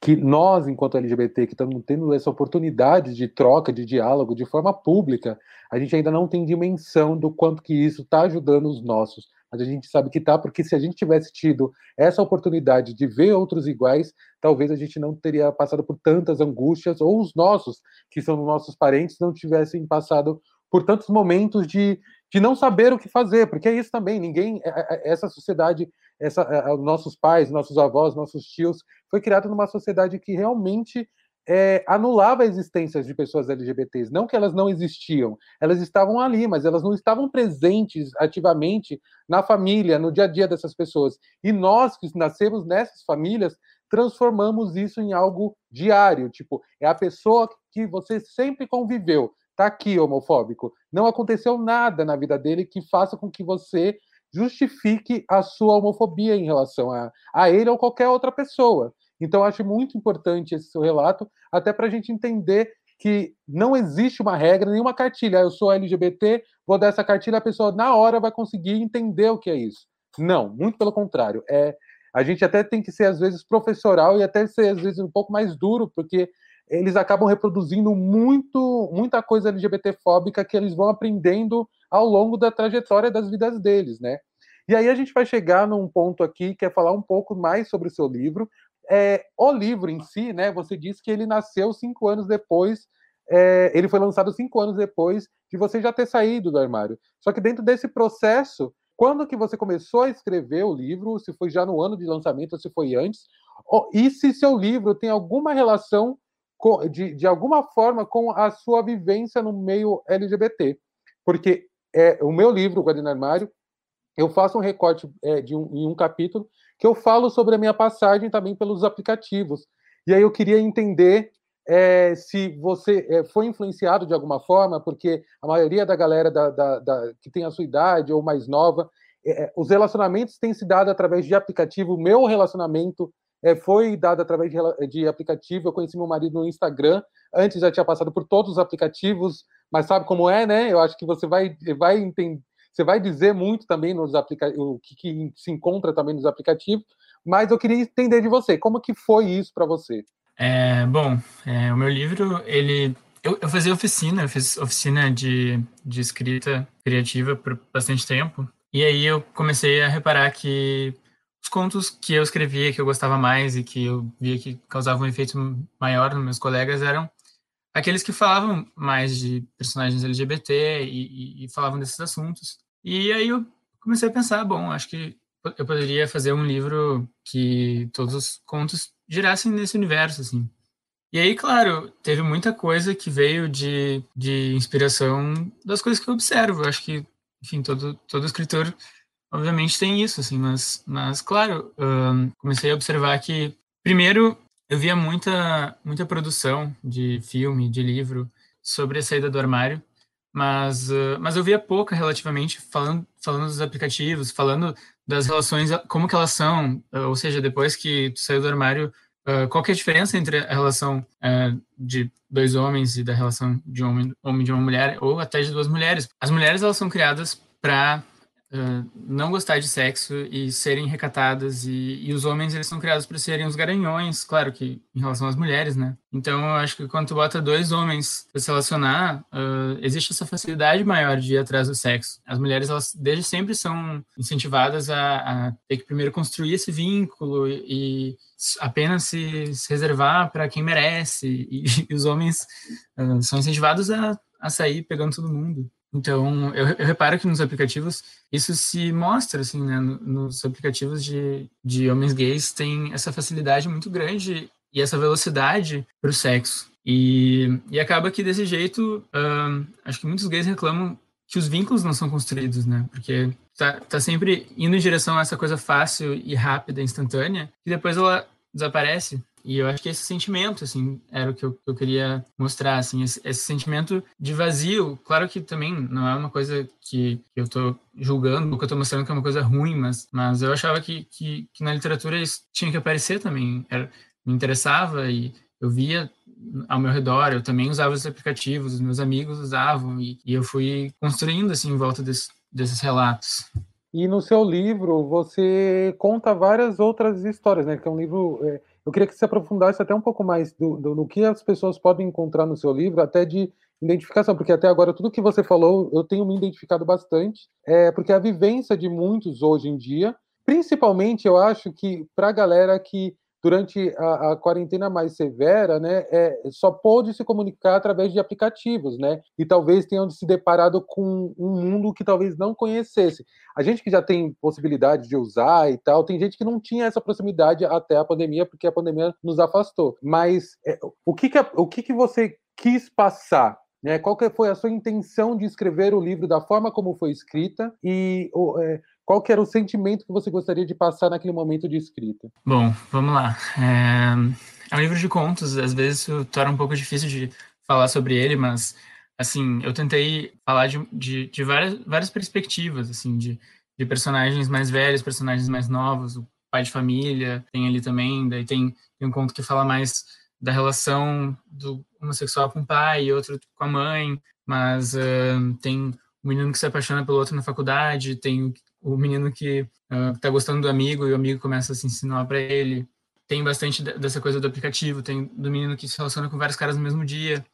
que nós, enquanto LGBT, que estamos tendo essa oportunidade de troca, de diálogo, de forma pública, a gente ainda não tem dimensão do quanto que isso está ajudando os nossos mas a gente sabe que tá, porque se a gente tivesse tido essa oportunidade de ver outros iguais, talvez a gente não teria passado por tantas angústias, ou os nossos, que são nossos parentes, não tivessem passado por tantos momentos de, de não saber o que fazer, porque é isso também, ninguém, é, é, essa sociedade, essa, nossos pais, nossos avós, nossos tios, foi criado numa sociedade que realmente é, anulava a existência de pessoas LGBTs. Não que elas não existiam, elas estavam ali, mas elas não estavam presentes ativamente na família, no dia a dia dessas pessoas. E nós que nascemos nessas famílias transformamos isso em algo diário. Tipo, é a pessoa que você sempre conviveu. Tá aqui, homofóbico. Não aconteceu nada na vida dele que faça com que você justifique a sua homofobia em relação a, a ele ou qualquer outra pessoa. Então, acho muito importante esse seu relato, até para a gente entender que não existe uma regra, nenhuma cartilha. Eu sou LGBT, vou dar essa cartilha, a pessoa na hora vai conseguir entender o que é isso. Não, muito pelo contrário. É, a gente até tem que ser, às vezes, professoral e até ser, às vezes, um pouco mais duro, porque eles acabam reproduzindo muito, muita coisa LGBT-fóbica que eles vão aprendendo ao longo da trajetória das vidas deles, né? E aí a gente vai chegar num ponto aqui que é falar um pouco mais sobre o seu livro, é, o livro em si, né? Você disse que ele nasceu cinco anos depois, é, ele foi lançado cinco anos depois de você já ter saído do armário. Só que dentro desse processo, quando que você começou a escrever o livro? Se foi já no ano de lançamento ou se foi antes? E se seu livro tem alguma relação de, de alguma forma com a sua vivência no meio LGBT? Porque é, o meu livro, o Guardião Armário, eu faço um recorte é, de um, em um capítulo que eu falo sobre a minha passagem também pelos aplicativos. E aí eu queria entender é, se você é, foi influenciado de alguma forma, porque a maioria da galera da, da, da que tem a sua idade ou mais nova, é, é os relacionamentos têm se dado através de aplicativo. O meu relacionamento é, foi dado através de, de, aplicativo. Eu conheci meu marido no Instagram. Antes já tinha passado por todos os aplicativos, mas sabe como é, né? Eu acho que você vai, vai entender você vai dizer muito também nos aplicativos, o que, que, se encontra também nos aplicativos, mas eu queria entender de você, como que foi isso para você? É, bom, é, o meu livro, ele eu, eu, fazia oficina, eu fiz oficina de, de escrita criativa por bastante tempo, e aí eu comecei a reparar que os contos que eu escrevia, que eu gostava mais e que eu via que causavam um efeito maior nos meus colegas eram aqueles que falavam mais de personagens LGBT e, e, e falavam desses assuntos. E aí eu comecei a pensar, bom, acho que eu poderia fazer um livro que todos os contos girassem nesse universo, assim. E aí, claro, teve muita coisa que veio de, de inspiração das coisas que eu observo. Acho que, enfim, todo, todo escritor, obviamente, tem isso, assim, mas, mas claro, um, comecei a observar que, primeiro, eu via muita, muita produção de filme, de livro sobre a saída do armário, mas, uh, mas eu via pouca relativamente falando, falando dos aplicativos, falando das relações, como que elas são, uh, ou seja, depois que tu saiu do armário, uh, qual que é a diferença entre a relação de dois homens e da relação de homem, homem de uma mulher, ou até de duas mulheres. As mulheres, elas são criadas para não gostar de sexo e serem recatadas e, e os homens eles são criados para serem os garanhões, claro que em relação às mulheres, né? Então eu acho que quando tu bota dois homens para se relacionar, uh, existe essa facilidade maior de ir atrás do sexo. As mulheres elas desde sempre são incentivadas a, a ter que primeiro construir esse vínculo e, e apenas se, se reservar para quem merece e, e os homens uh, são incentivados a, a sair pegando todo mundo. Então, eu, eu, reparo que nos aplicativos isso se mostra, assim, né? Nos aplicativos de, de homens gays tem essa facilidade muito grande e essa velocidade para o sexo. E, e acaba que desse jeito, uh, acho que muitos gays reclamam que os vínculos não são construídos, né? Porque tá, tá sempre indo em direção a essa coisa fácil e rápida, instantânea, e depois ela desaparece. E eu acho que esse sentimento, assim, era o que eu, eu queria mostrar, assim, esse, esse, sentimento de vazio. Claro que também não é uma coisa que, eu estou julgando, que eu estou mostrando que é uma coisa ruim, mas, mas eu achava que, que, que na literatura isso tinha que aparecer também. Era, me interessava e eu via ao meu redor, eu também usava os aplicativos, os meus amigos usavam, e, e eu fui construindo, assim, em volta desse, desses relatos. E no seu livro você conta várias outras histórias, né? Que é um livro é, eu queria que você aprofundasse até um pouco mais do, do, no que as pessoas podem encontrar no seu livro, até de identificação, porque até agora tudo que você falou eu tenho me identificado bastante, é, porque a vivência de muitos hoje em dia, principalmente eu acho que para a galera que durante a, a, quarentena mais severa, né, é, só pôde se comunicar através de aplicativos, né, e talvez tenham se deparado com um mundo que talvez não conhecesse. A gente que já tem possibilidade de usar e tal, tem gente que não tinha essa proximidade até a pandemia, porque a pandemia nos afastou. Mas é, o que que, o que que você quis passar né? Qual que foi a sua intenção de escrever o livro da forma como foi escrita e é, qual que era o sentimento que você gostaria de passar naquele momento de escrita? Bom, vamos lá. É, é um livro de contos, às vezes torna um pouco difícil de falar sobre ele, mas assim, eu tentei falar de, de, de várias, várias perspectivas, assim, de, de personagens mais velhos, personagens mais novos, o pai de família, tem ali também, daí tem, tem um conto que fala mais da relação do homossexual com o pai e outro com a mãe, mas uh, tem o menino que se apaixona pelo outro na faculdade, tem o menino que uh, tá gostando do amigo e o amigo começa a se ensinar para ele. Tem bastante dessa coisa do aplicativo, tem do menino que se relaciona com vários caras no mesmo dia.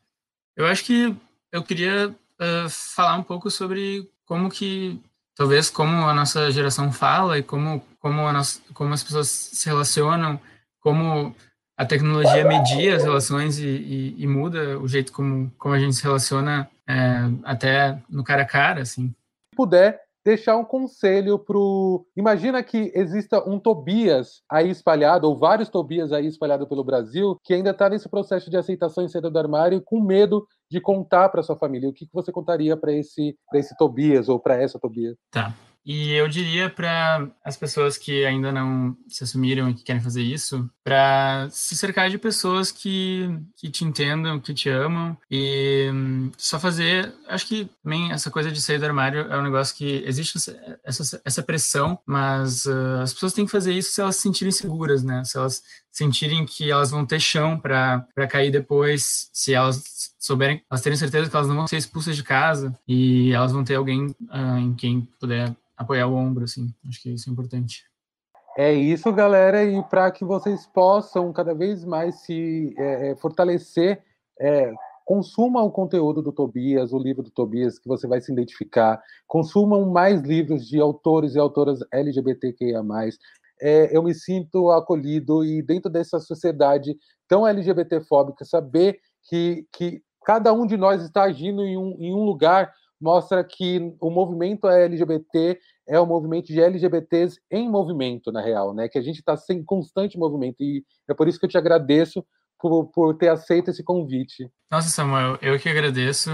Eu acho que eu queria uh, falar um pouco sobre como que talvez como a nossa geração fala e como como a nossa, como as pessoas se relacionam, como a tecnologia media as relações e, e, e muda o jeito como como a gente se relaciona é, até no cara a cara, assim. Se puder deixar um conselho pro. Imagina que exista um Tobias aí espalhado, ou vários Tobias aí espalhados pelo Brasil, que ainda está nesse processo de aceitação em saída do armário com medo de contar para sua família. O que, que você contaria para esse, esse Tobias ou para essa Tobias? Tá. E eu diria para as pessoas que ainda não se assumiram e que querem fazer isso, para se cercar de pessoas que, que te entendam, que te amam e hum, só fazer. Acho que também essa coisa de sair do armário é um negócio que existe essa, essa pressão, mas uh, as pessoas têm que fazer isso se elas se sentirem seguras, né? Se elas sentirem que elas vão ter chão para cair depois, se elas souberem, elas terem certeza que elas não vão ser expulsas de casa e elas vão ter alguém uh, em quem puder apoiar o ombro, assim. Acho que isso é importante. É isso, galera, e para que vocês possam cada vez mais se é, é, fortalecer, é, consumam o conteúdo do Tobias, o livro do Tobias, que você vai se identificar. Consumam mais livros de autores e autoras LGBTQIA. É, eu me sinto acolhido e dentro dessa sociedade tão LGBTfóbica, saber que, que cada um de nós está agindo em um, em um lugar mostra que o movimento LGBT é o movimento de LGBTs em movimento, na real, né? Que a gente está em constante movimento. E é por isso que eu te agradeço por, por ter aceito esse convite. Nossa, Samuel, eu que agradeço.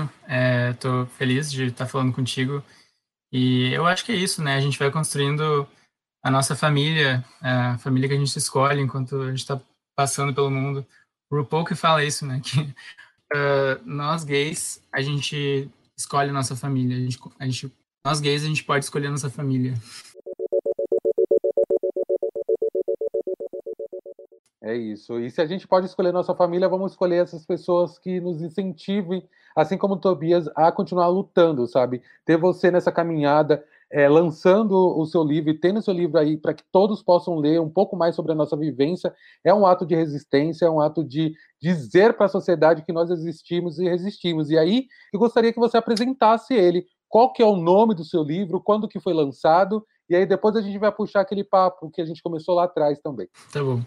Estou é, feliz de estar falando contigo. E eu acho que é isso, né? A gente vai construindo a nossa família, a família que a gente escolhe enquanto a gente está passando pelo mundo. O RuPaul que fala isso, né? Que uh, nós gays, a gente escolhe a nossa família. A gente, a gente, nós gays, a gente pode escolher a nossa família. É isso. E se a gente pode escolher nossa família, vamos escolher essas pessoas que nos incentivem, assim como o Tobias, a continuar lutando, sabe? Ter você nessa caminhada, é, lançando o seu livro e tendo o seu livro aí para que todos possam ler um pouco mais sobre a nossa vivência, é um ato de resistência, é um ato de dizer para a sociedade que nós existimos e resistimos. E aí, eu gostaria que você apresentasse ele. Qual que é o nome do seu livro, quando que foi lançado, e aí depois a gente vai puxar aquele papo que a gente começou lá atrás também. Tá bom.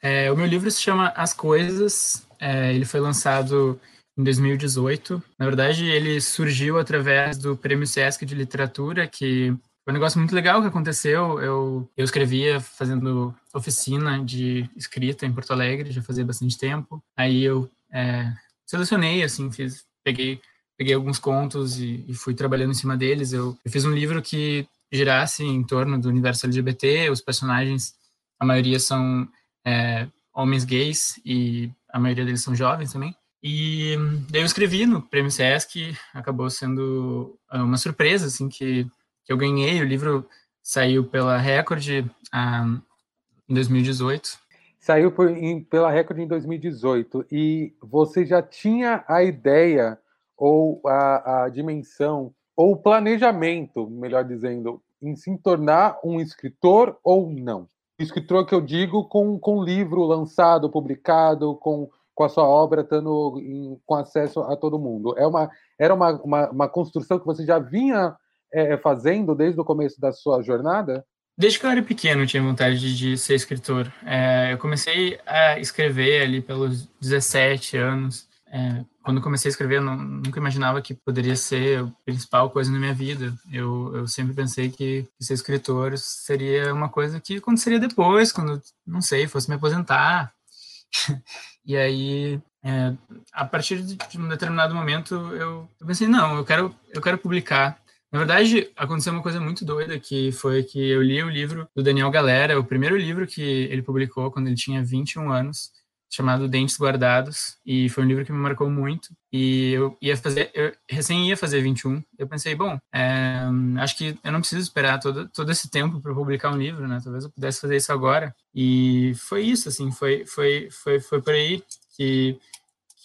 É, o meu livro se chama As Coisas, é, ele foi lançado em 2018. Na verdade, ele surgiu através do Prêmio Sesc de Literatura, que foi um negócio muito legal que aconteceu. Eu, eu escrevia fazendo oficina de escrita em Porto Alegre, já fazia bastante tempo. Aí eu é, selecionei, assim, fiz, peguei, peguei alguns contos e, e fui trabalhando em cima deles. Eu, eu fiz um livro que girasse em torno do universo LGBT. Os personagens, a maioria são é, homens gays e a maioria deles são jovens também. E daí eu escrevi no Prêmio Sesc, acabou sendo é, uma surpresa, assim, que, que eu ganhei. O livro saiu pela Record ah, em 2018. Saiu por, em, pela Record em 2018. E você já tinha a ideia, ou a, a dimensão, ou o planejamento, melhor dizendo, em se tornar um escritor ou não? Escritor que eu digo com, com livro lançado, publicado, com com a sua obra estando em, com acesso a todo mundo. É uma, era uma, uma, uma construção que você já vinha é, fazendo desde o começo da sua jornada? Desde que eu era pequeno, eu tinha vontade de, ser escritor. É, eu comecei a escrever ali pelos 17 anos. É, quando comecei a escrever, eu não, nunca imaginava que poderia ser a principal coisa na minha vida. Eu, eu sempre pensei que ser escritor seria uma coisa que aconteceria depois, quando, não sei, fosse me aposentar. E aí, é, a partir de, um determinado momento, eu, eu, pensei, não, eu quero, eu quero publicar. Na verdade, aconteceu uma coisa muito doida, que foi que eu li o livro do Daniel Galera, o primeiro livro que ele publicou quando ele tinha 21 anos, chamado Dentes Guardados, e foi um livro que me marcou muito. E eu ia fazer, eu recém ia fazer 21. Eu pensei, bom, é, acho que eu não preciso esperar todo, todo esse tempo para publicar um livro, né? Talvez eu pudesse fazer isso agora. E foi isso, assim, foi, foi, foi, foi por aí que,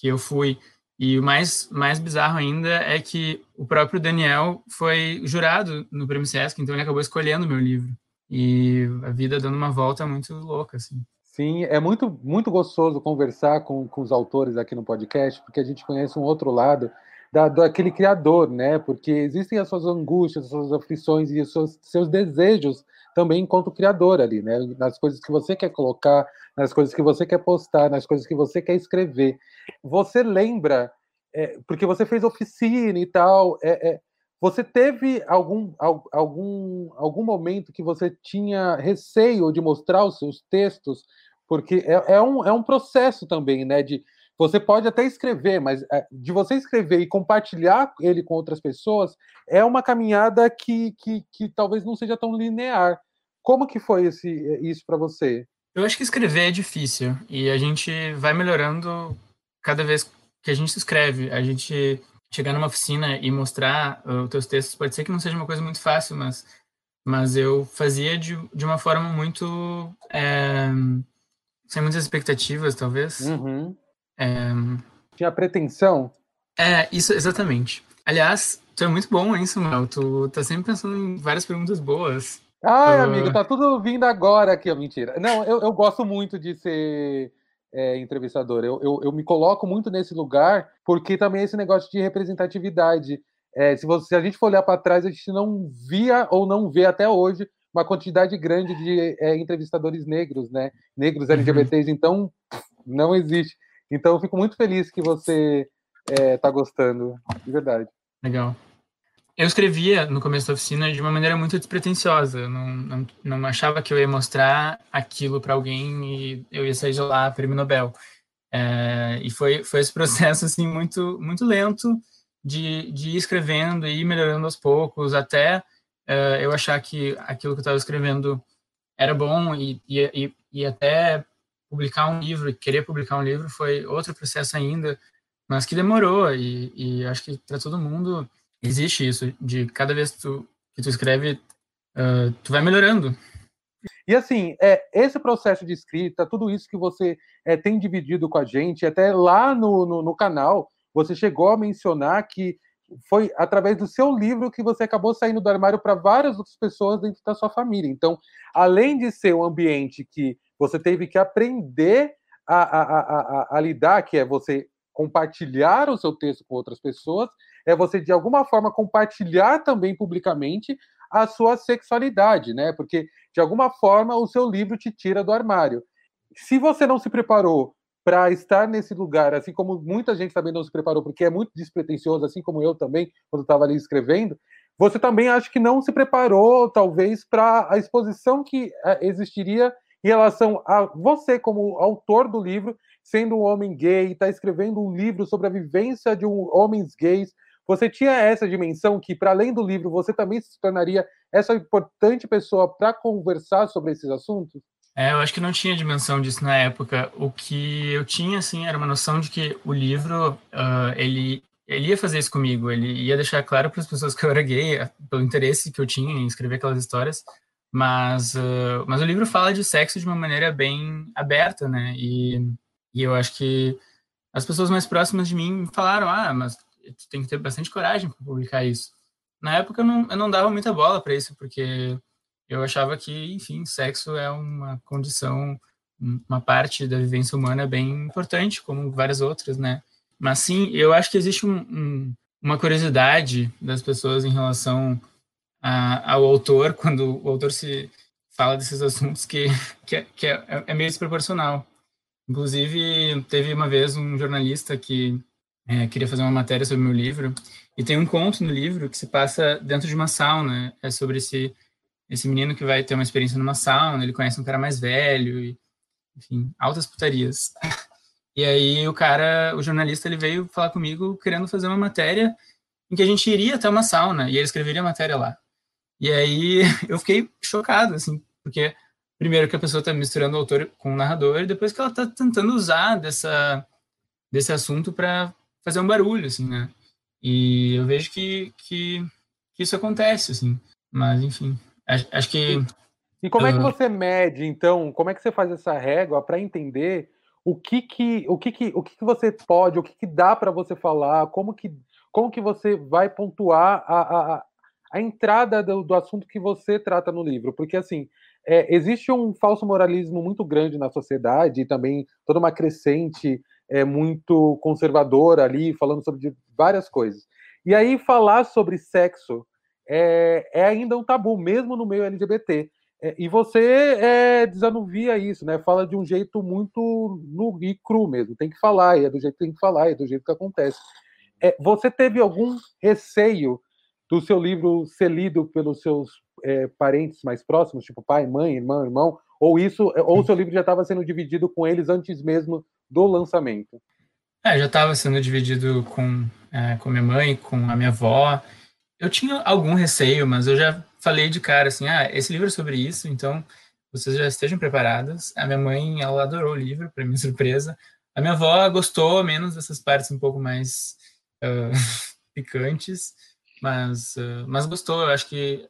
que eu fui. E o mais, mais bizarro ainda é que o próprio Daniel foi jurado no Prêmio Sesc, então ele acabou escolhendo o meu livro. E a vida dando uma volta muito louca, assim. Sim, é muito, muito gostoso conversar com, com os autores aqui no podcast, porque a gente conhece um outro lado da, daquele criador, né? Porque existem as suas angústias, as suas aflições e os seus, seus desejos também enquanto criador ali, né? Nas coisas que você quer colocar, nas coisas que você quer postar, nas coisas que você quer escrever. Você lembra, é, porque você fez oficina e tal, é, é, você teve algum, algum, algum momento que você tinha receio de mostrar os seus textos porque é, é, um, é um processo também, né? De você pode até escrever, mas é, de você escrever e compartilhar ele com outras pessoas é uma caminhada que, que, que talvez não seja tão linear. Como que foi esse, isso para você? Eu acho que escrever é difícil e a gente vai melhorando cada vez que a gente escreve. A gente chegar numa oficina e mostrar uh, os teus textos pode ser que não seja uma coisa muito fácil, mas, mas eu fazia de, de uma forma muito é, sem muitas expectativas, talvez. Uhum. É... Tinha pretensão? É, isso, exatamente. Aliás, tu é muito bom hein, Samuel. Tu tá sempre pensando em várias perguntas boas. Ai, uh... amigo, tá tudo vindo agora aqui, ó, mentira. Não, eu, eu gosto muito de ser é, entrevistador. Eu, eu, eu, me coloco muito nesse lugar, porque também esse negócio de representatividade. É, se, você, se a gente for olhar para trás, a gente não via ou não vê até hoje uma quantidade grande de é, entrevistadores negros, né? Negros LGBTs, uhum. então não existe. Então eu fico muito feliz que você está é, gostando, de verdade. Legal. Eu escrevia no começo da oficina de uma maneira muito despretensiosa. Eu não, não, não achava que eu ia mostrar aquilo para alguém e eu ia sair de lá prêmio Nobel. É, e foi, foi esse processo assim muito muito lento de, de ir escrevendo e ir melhorando aos poucos até uh, eu achar que aquilo que eu estava escrevendo era bom e, e, e, até publicar um livro, querer publicar um livro foi outro processo ainda, mas que demorou e, e acho que para todo mundo existe isso de cada vez que tu, que tu escreve, uh, tu vai melhorando. E assim, é, esse processo de escrita, tudo isso que você é, tem dividido com a gente, até lá no, no, no canal, você chegou a mencionar que foi através do seu livro que você acabou saindo do armário para várias outras pessoas dentro da sua família. Então, além de ser um ambiente que você teve que aprender a, a, a, a, lidar, que é você compartilhar o seu texto com outras pessoas, é você de alguma forma compartilhar também publicamente a sua sexualidade, né? Porque de alguma forma o seu livro te tira do armário. Se você não se preparou para estar nesse lugar, assim como muita gente também não se preparou, porque é muito despretensioso, assim como eu também, quando estava ali escrevendo, você também acho que não se preparou, talvez, para a exposição que eh, existiria em relação a você, como autor do livro, sendo um homem gay, está escrevendo um livro sobre a vivência de um, homens gays. Você tinha essa dimensão que, para além do livro, você também se tornaria essa importante pessoa para conversar sobre esses assuntos? É, eu acho que não tinha dimensão disso na época. O que eu tinha, assim, era uma noção de que o livro, uh, ele, ele ia fazer isso comigo. Ele ia deixar claro para as pessoas que eu era gay, pelo interesse que eu tinha em escrever aquelas histórias. Mas, uh, mas o livro fala de sexo de uma maneira bem aberta, né? E e eu acho que as pessoas mais próximas de mim falaram: ah, mas tu tem que ter bastante coragem para publicar isso. Na época eu não, eu não dava muita bola para isso, porque eu achava que, enfim, sexo é uma condição, uma parte da vivência humana bem importante, como várias outras, né? Mas sim, eu acho que existe um, um, uma curiosidade das pessoas em relação a, ao autor, quando o autor se fala desses assuntos, que, que, é, que é, é meio desproporcional. Inclusive, teve uma vez um jornalista que é, queria fazer uma matéria sobre meu livro, e tem um conto no livro que se passa dentro de uma sauna, é sobre esse, esse menino que vai ter uma experiência numa sauna, ele conhece um cara mais velho, e, enfim, altas putarias. E aí o cara, o jornalista, ele veio falar comigo querendo fazer uma matéria em que a gente iria até uma sauna, e ele escreveria a matéria lá. E aí eu fiquei chocado, assim, porque primeiro que a pessoa está misturando o autor com o narrador, e depois que ela está tentando usar dessa, desse assunto para fazer um barulho, assim, né? E eu vejo que, que, que isso acontece, assim. Mas, enfim, acho, acho que... E como é que você mede, então, como é que você faz essa régua para entender o que que, o que que, o que que você pode, o que que dá para você falar, como que, como que você vai pontuar a, a, a entrada do, do assunto que você trata no livro? Porque, assim, é, existe um falso moralismo muito grande na sociedade e também toda uma crescente é, muito conservadora ali, falando sobre várias coisas. E aí falar sobre sexo é, é ainda um tabu, mesmo no meio LGBT. É, e você é, desanuvia isso, né? Fala de um jeito muito nu e cru mesmo. Tem que falar, e é do jeito que tem que falar, é do jeito que acontece. É, você teve algum receio do seu livro ser lido pelos seus é, parentes mais próximos, tipo pai, mãe, irmão, irmão, ou isso, ou o seu livro já estava sendo dividido com eles antes mesmo do lançamento? É, já estava sendo dividido com, é, com minha mãe, com a minha avó. Eu tinha algum receio, mas eu já falei de cara assim, ah, esse livro é sobre isso, então vocês já estejam preparadas. A minha mãe, ela adorou o livro, para minha surpresa. A minha avó gostou menos dessas partes um pouco mais uh, picantes, mas, uh, mas gostou. Eu acho que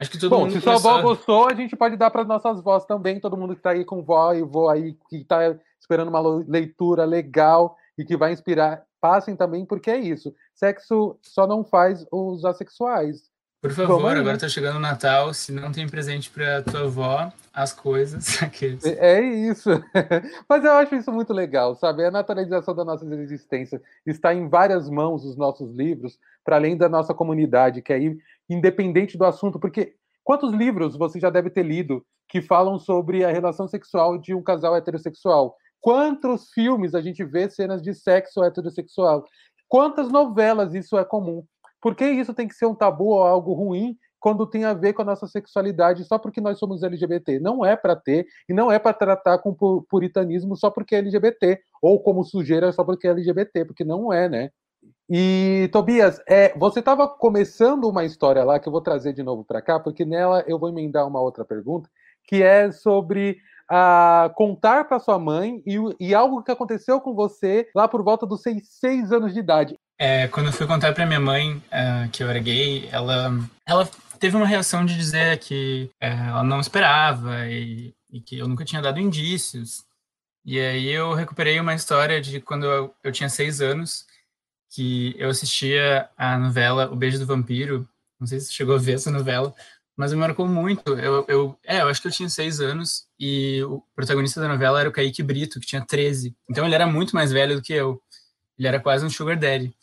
Acho que todo Bom, mundo se sua avó gostou, a gente pode dar para nossas vós também, todo mundo que está aí com vó e vó aí, que está esperando uma leitura legal e que vai inspirar, passem também, porque é isso. Sexo só não faz os assexuais. Por favor, agora está chegando o Natal, se não tem presente para tua avó, as coisas. Aqueles. É isso. Mas eu acho isso muito legal, sabe? A naturalização da nossa existência está em várias mãos os nossos livros, para além da nossa comunidade, que aí independente do assunto, porque quantos livros você já deve ter lido que falam sobre a relação sexual de um casal heterossexual? Quantos filmes a gente vê cenas de sexo heterossexual? Quantas novelas isso é comum? Por que isso tem que ser um tabu ou algo ruim quando tem a ver com a nossa sexualidade só porque nós somos LGBT? Não é para ter e não é para tratar com puritanismo só porque é LGBT ou como sujeira só porque é LGBT, porque não é, né? E, Tobias, é, você estava começando uma história lá que eu vou trazer de novo para cá, porque nela eu vou emendar uma outra pergunta, que é sobre a contar para sua mãe e, e, algo que aconteceu com você lá por volta dos seis, seis anos de idade. É, quando eu fui contar para minha mãe uh, que eu era gay, ela, ela teve uma reação de dizer que uh, ela não esperava e, e, que eu nunca tinha dado indícios. E aí eu recuperei uma história de quando eu, eu tinha seis anos, que eu assistia a novela O Beijo do Vampiro. Não sei se você chegou a ver essa novela, mas me marcou muito. Eu, eu, é, eu acho que eu tinha seis anos e o protagonista da novela era o Kaique Brito, que tinha 13. Então ele era muito mais velho do que eu. Ele era quase um sugar daddy.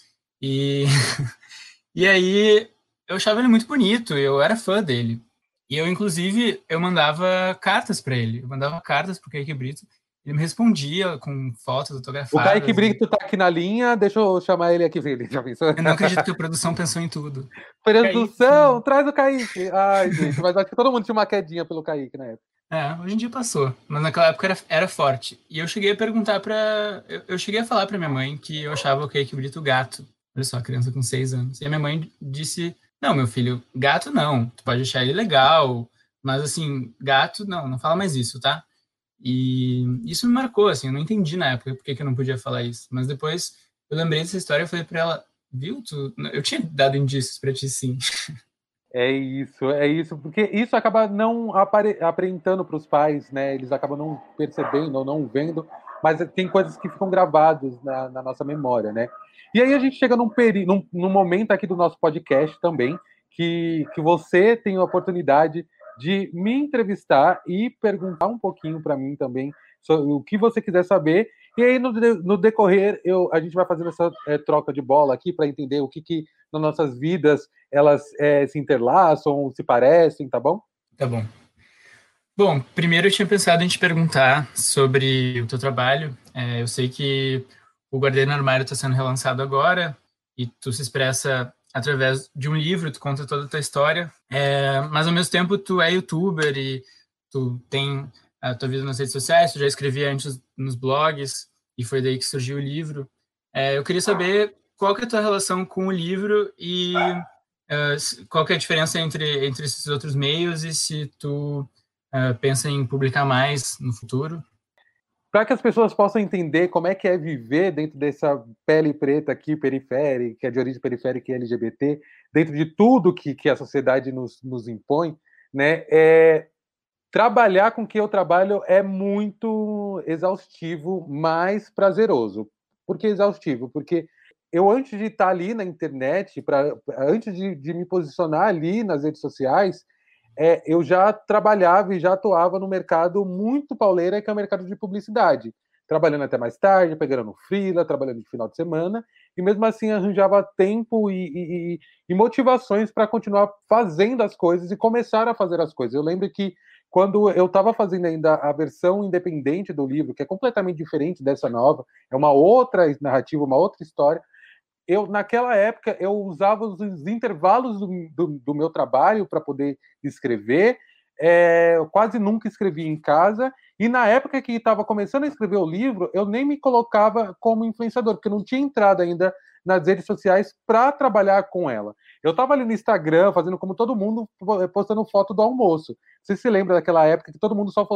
E, e aí eu achava ele muito bonito, eu era fã dele. E eu, inclusive, eu mandava cartas para ele. Eu mandava cartas pro Kaique Brito. Ele me respondia com fotos autografadas. O Kaique Brito tá aqui na linha, deixa eu chamar ele aqui, ele já pensou? Eu não acredito que a produção pensou em tudo. Produção, Kaique. traz o Kaique. Ai, gente, mas acho que todo mundo tinha uma quedinha pelo Kaique na época. É, hoje em dia passou, mas naquela época era, era forte. E eu cheguei a perguntar para, eu, eu, cheguei a falar para minha mãe que eu achava o Kaique Brito gato. Olha só, criança com seis anos. E a minha mãe disse: Não, meu filho, gato não. Tu pode achar ele legal, mas assim, gato não, não fala mais isso, tá? E isso me marcou, assim, eu não entendi na época por que, eu não podia falar isso. Mas depois eu lembrei dessa história e falei para ela: Viu, tu... eu tinha dado indícios para ti sim. É isso, é isso, porque isso acaba não apare... aparentando para os pais, né? Eles acabam não percebendo ou não vendo, mas tem coisas que ficam gravadas na, na nossa memória, né? E aí a gente chega num, peri... num, num momento aqui do nosso podcast também, que, que você tem a oportunidade de me entrevistar e perguntar um pouquinho para mim também sobre o que você quiser saber. E aí, no, no decorrer, eu, a gente vai fazendo essa é, troca de bola aqui para entender o que, que nas nossas vidas elas é, se interlaçam, se parecem, tá bom? Tá bom. Bom, primeiro eu tinha pensado em te perguntar sobre o teu trabalho. É, eu sei que o Guardião Armário está sendo relançado agora e tu se expressa através de um livro, tu conta toda a tua história, é, mas ao mesmo tempo tu é youtuber e tu tem a tua vida nas redes sociais, tu já escrevia antes nos blogs e foi daí que surgiu o livro. É, eu queria saber qual que é a tua relação com o livro e uh, qual que é a diferença entre, entre esses outros meios e se tu uh, pensa em publicar mais no futuro para que as pessoas possam entender como é que é viver dentro dessa pele preta aqui, periférica, que é de origem periférica e LGBT, dentro de tudo que, que a sociedade nos, nos impõe, né? É, trabalhar com que eu trabalho é muito exaustivo, mais prazeroso. Por que exaustivo? Porque eu, antes de estar ali na internet, pra, antes de, de me posicionar ali nas redes sociais, é, eu já trabalhava e já atuava no mercado muito pauleira, que é o mercado de publicidade. Trabalhando até mais tarde, pegando no freela, trabalhando de final de semana, e mesmo assim arranjava tempo e, e, e motivações para continuar fazendo as coisas e começar a fazer as coisas. Eu lembro que quando eu estava fazendo ainda a versão independente do livro, que é completamente diferente dessa nova, é uma outra narrativa, uma outra história, eu naquela época eu usava os intervalos do, do, do meu trabalho para poder escrever. É, eu quase nunca escrevi em casa. E na época que estava começando a escrever o livro, eu nem me colocava como influenciador, porque não tinha entrado ainda nas redes sociais para trabalhar com ela. Eu estava ali no Instagram, fazendo como todo mundo, postando foto do almoço. Você se lembra daquela época que todo mundo só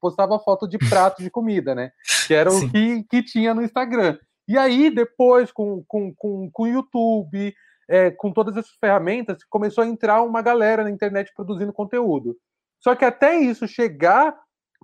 postava foto de prato de comida, né? Que era o que, que tinha no Instagram. E aí, depois, com, com, com, com o YouTube, é, com todas essas ferramentas, começou a entrar uma galera na internet produzindo conteúdo. Só que até isso chegar,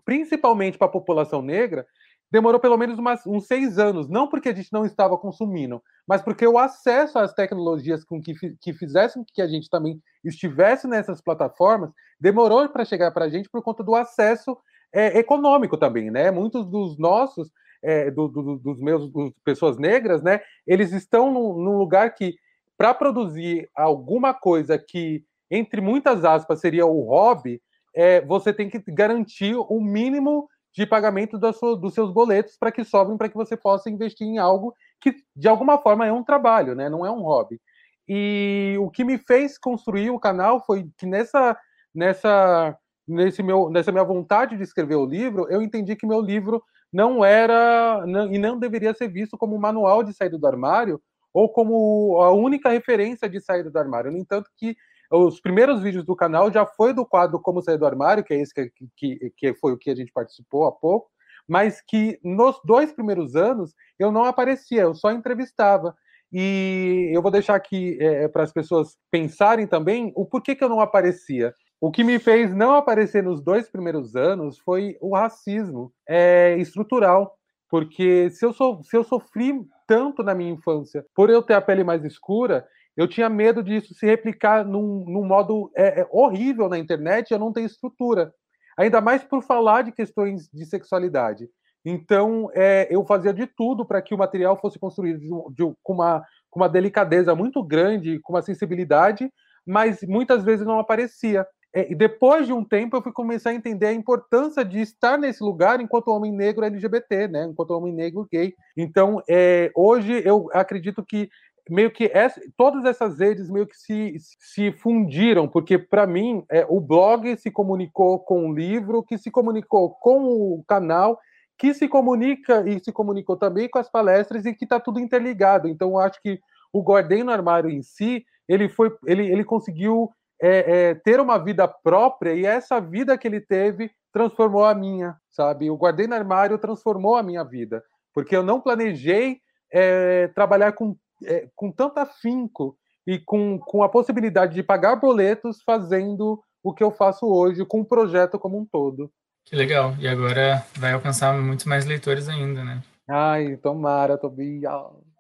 principalmente para a população negra, demorou pelo menos umas, uns seis anos. Não porque a gente não estava consumindo, mas porque o acesso às tecnologias com que, que fizessem que a gente também estivesse nessas plataformas demorou para chegar para a gente por conta do acesso é, econômico também, né? Muitos dos nossos é, do, do, dos meus dos pessoas negras, né? Eles estão num, num lugar que, para produzir alguma coisa que, entre muitas aspas, seria o hobby, é, você tem que garantir o mínimo de pagamento sua, dos seus boletos para que sobrem para que você possa investir em algo que, de alguma forma, é um trabalho, né? Não é um hobby. E o que me fez construir o canal foi que nessa, nessa, nesse meu, nessa minha vontade de escrever o livro, eu entendi que meu livro não era não, e não deveria ser visto como manual de saída do armário ou como a única referência de saída do armário. No entanto, que os primeiros vídeos do canal já foi do quadro Como Sair do Armário, que é esse que, que, que foi o que a gente participou há pouco, mas que nos dois primeiros anos eu não aparecia, eu só entrevistava. E eu vou deixar aqui é, para as pessoas pensarem também o porquê que eu não aparecia. O que me fez não aparecer nos dois primeiros anos foi o racismo é, estrutural. Porque se eu, so, se eu sofri tanto na minha infância por eu ter a pele mais escura, eu tinha medo disso se replicar num, num modo é, é, horrível na internet eu não ter estrutura. Ainda mais por falar de questões de sexualidade. Então, é, eu fazia de tudo para que o material fosse construído de, de, com, uma, com uma delicadeza muito grande, com uma sensibilidade, mas muitas vezes não aparecia. É, e depois de um tempo, eu fui começar a entender a importância de estar nesse lugar enquanto homem negro LGBT, né? enquanto homem negro gay. Então, é, hoje, eu acredito que meio que essa, todas essas redes meio que se, se fundiram, porque para mim é, o blog se comunicou com o livro, que se comunicou com o canal, que se comunica e se comunicou também com as palestras e que está tudo interligado. Então, eu acho que o Guardei no Armário em si, ele foi, ele, ele conseguiu é, é, ter uma vida própria e essa vida que ele teve transformou a minha, sabe? O Guardei no Armário transformou a minha vida, porque eu não planejei é, trabalhar com, é, com tanto afinco e com, com a possibilidade de pagar boletos fazendo o que eu faço hoje com o projeto como um todo. Que legal. E agora vai alcançar muito mais leitores ainda, né? Ai, tomara, Tobias.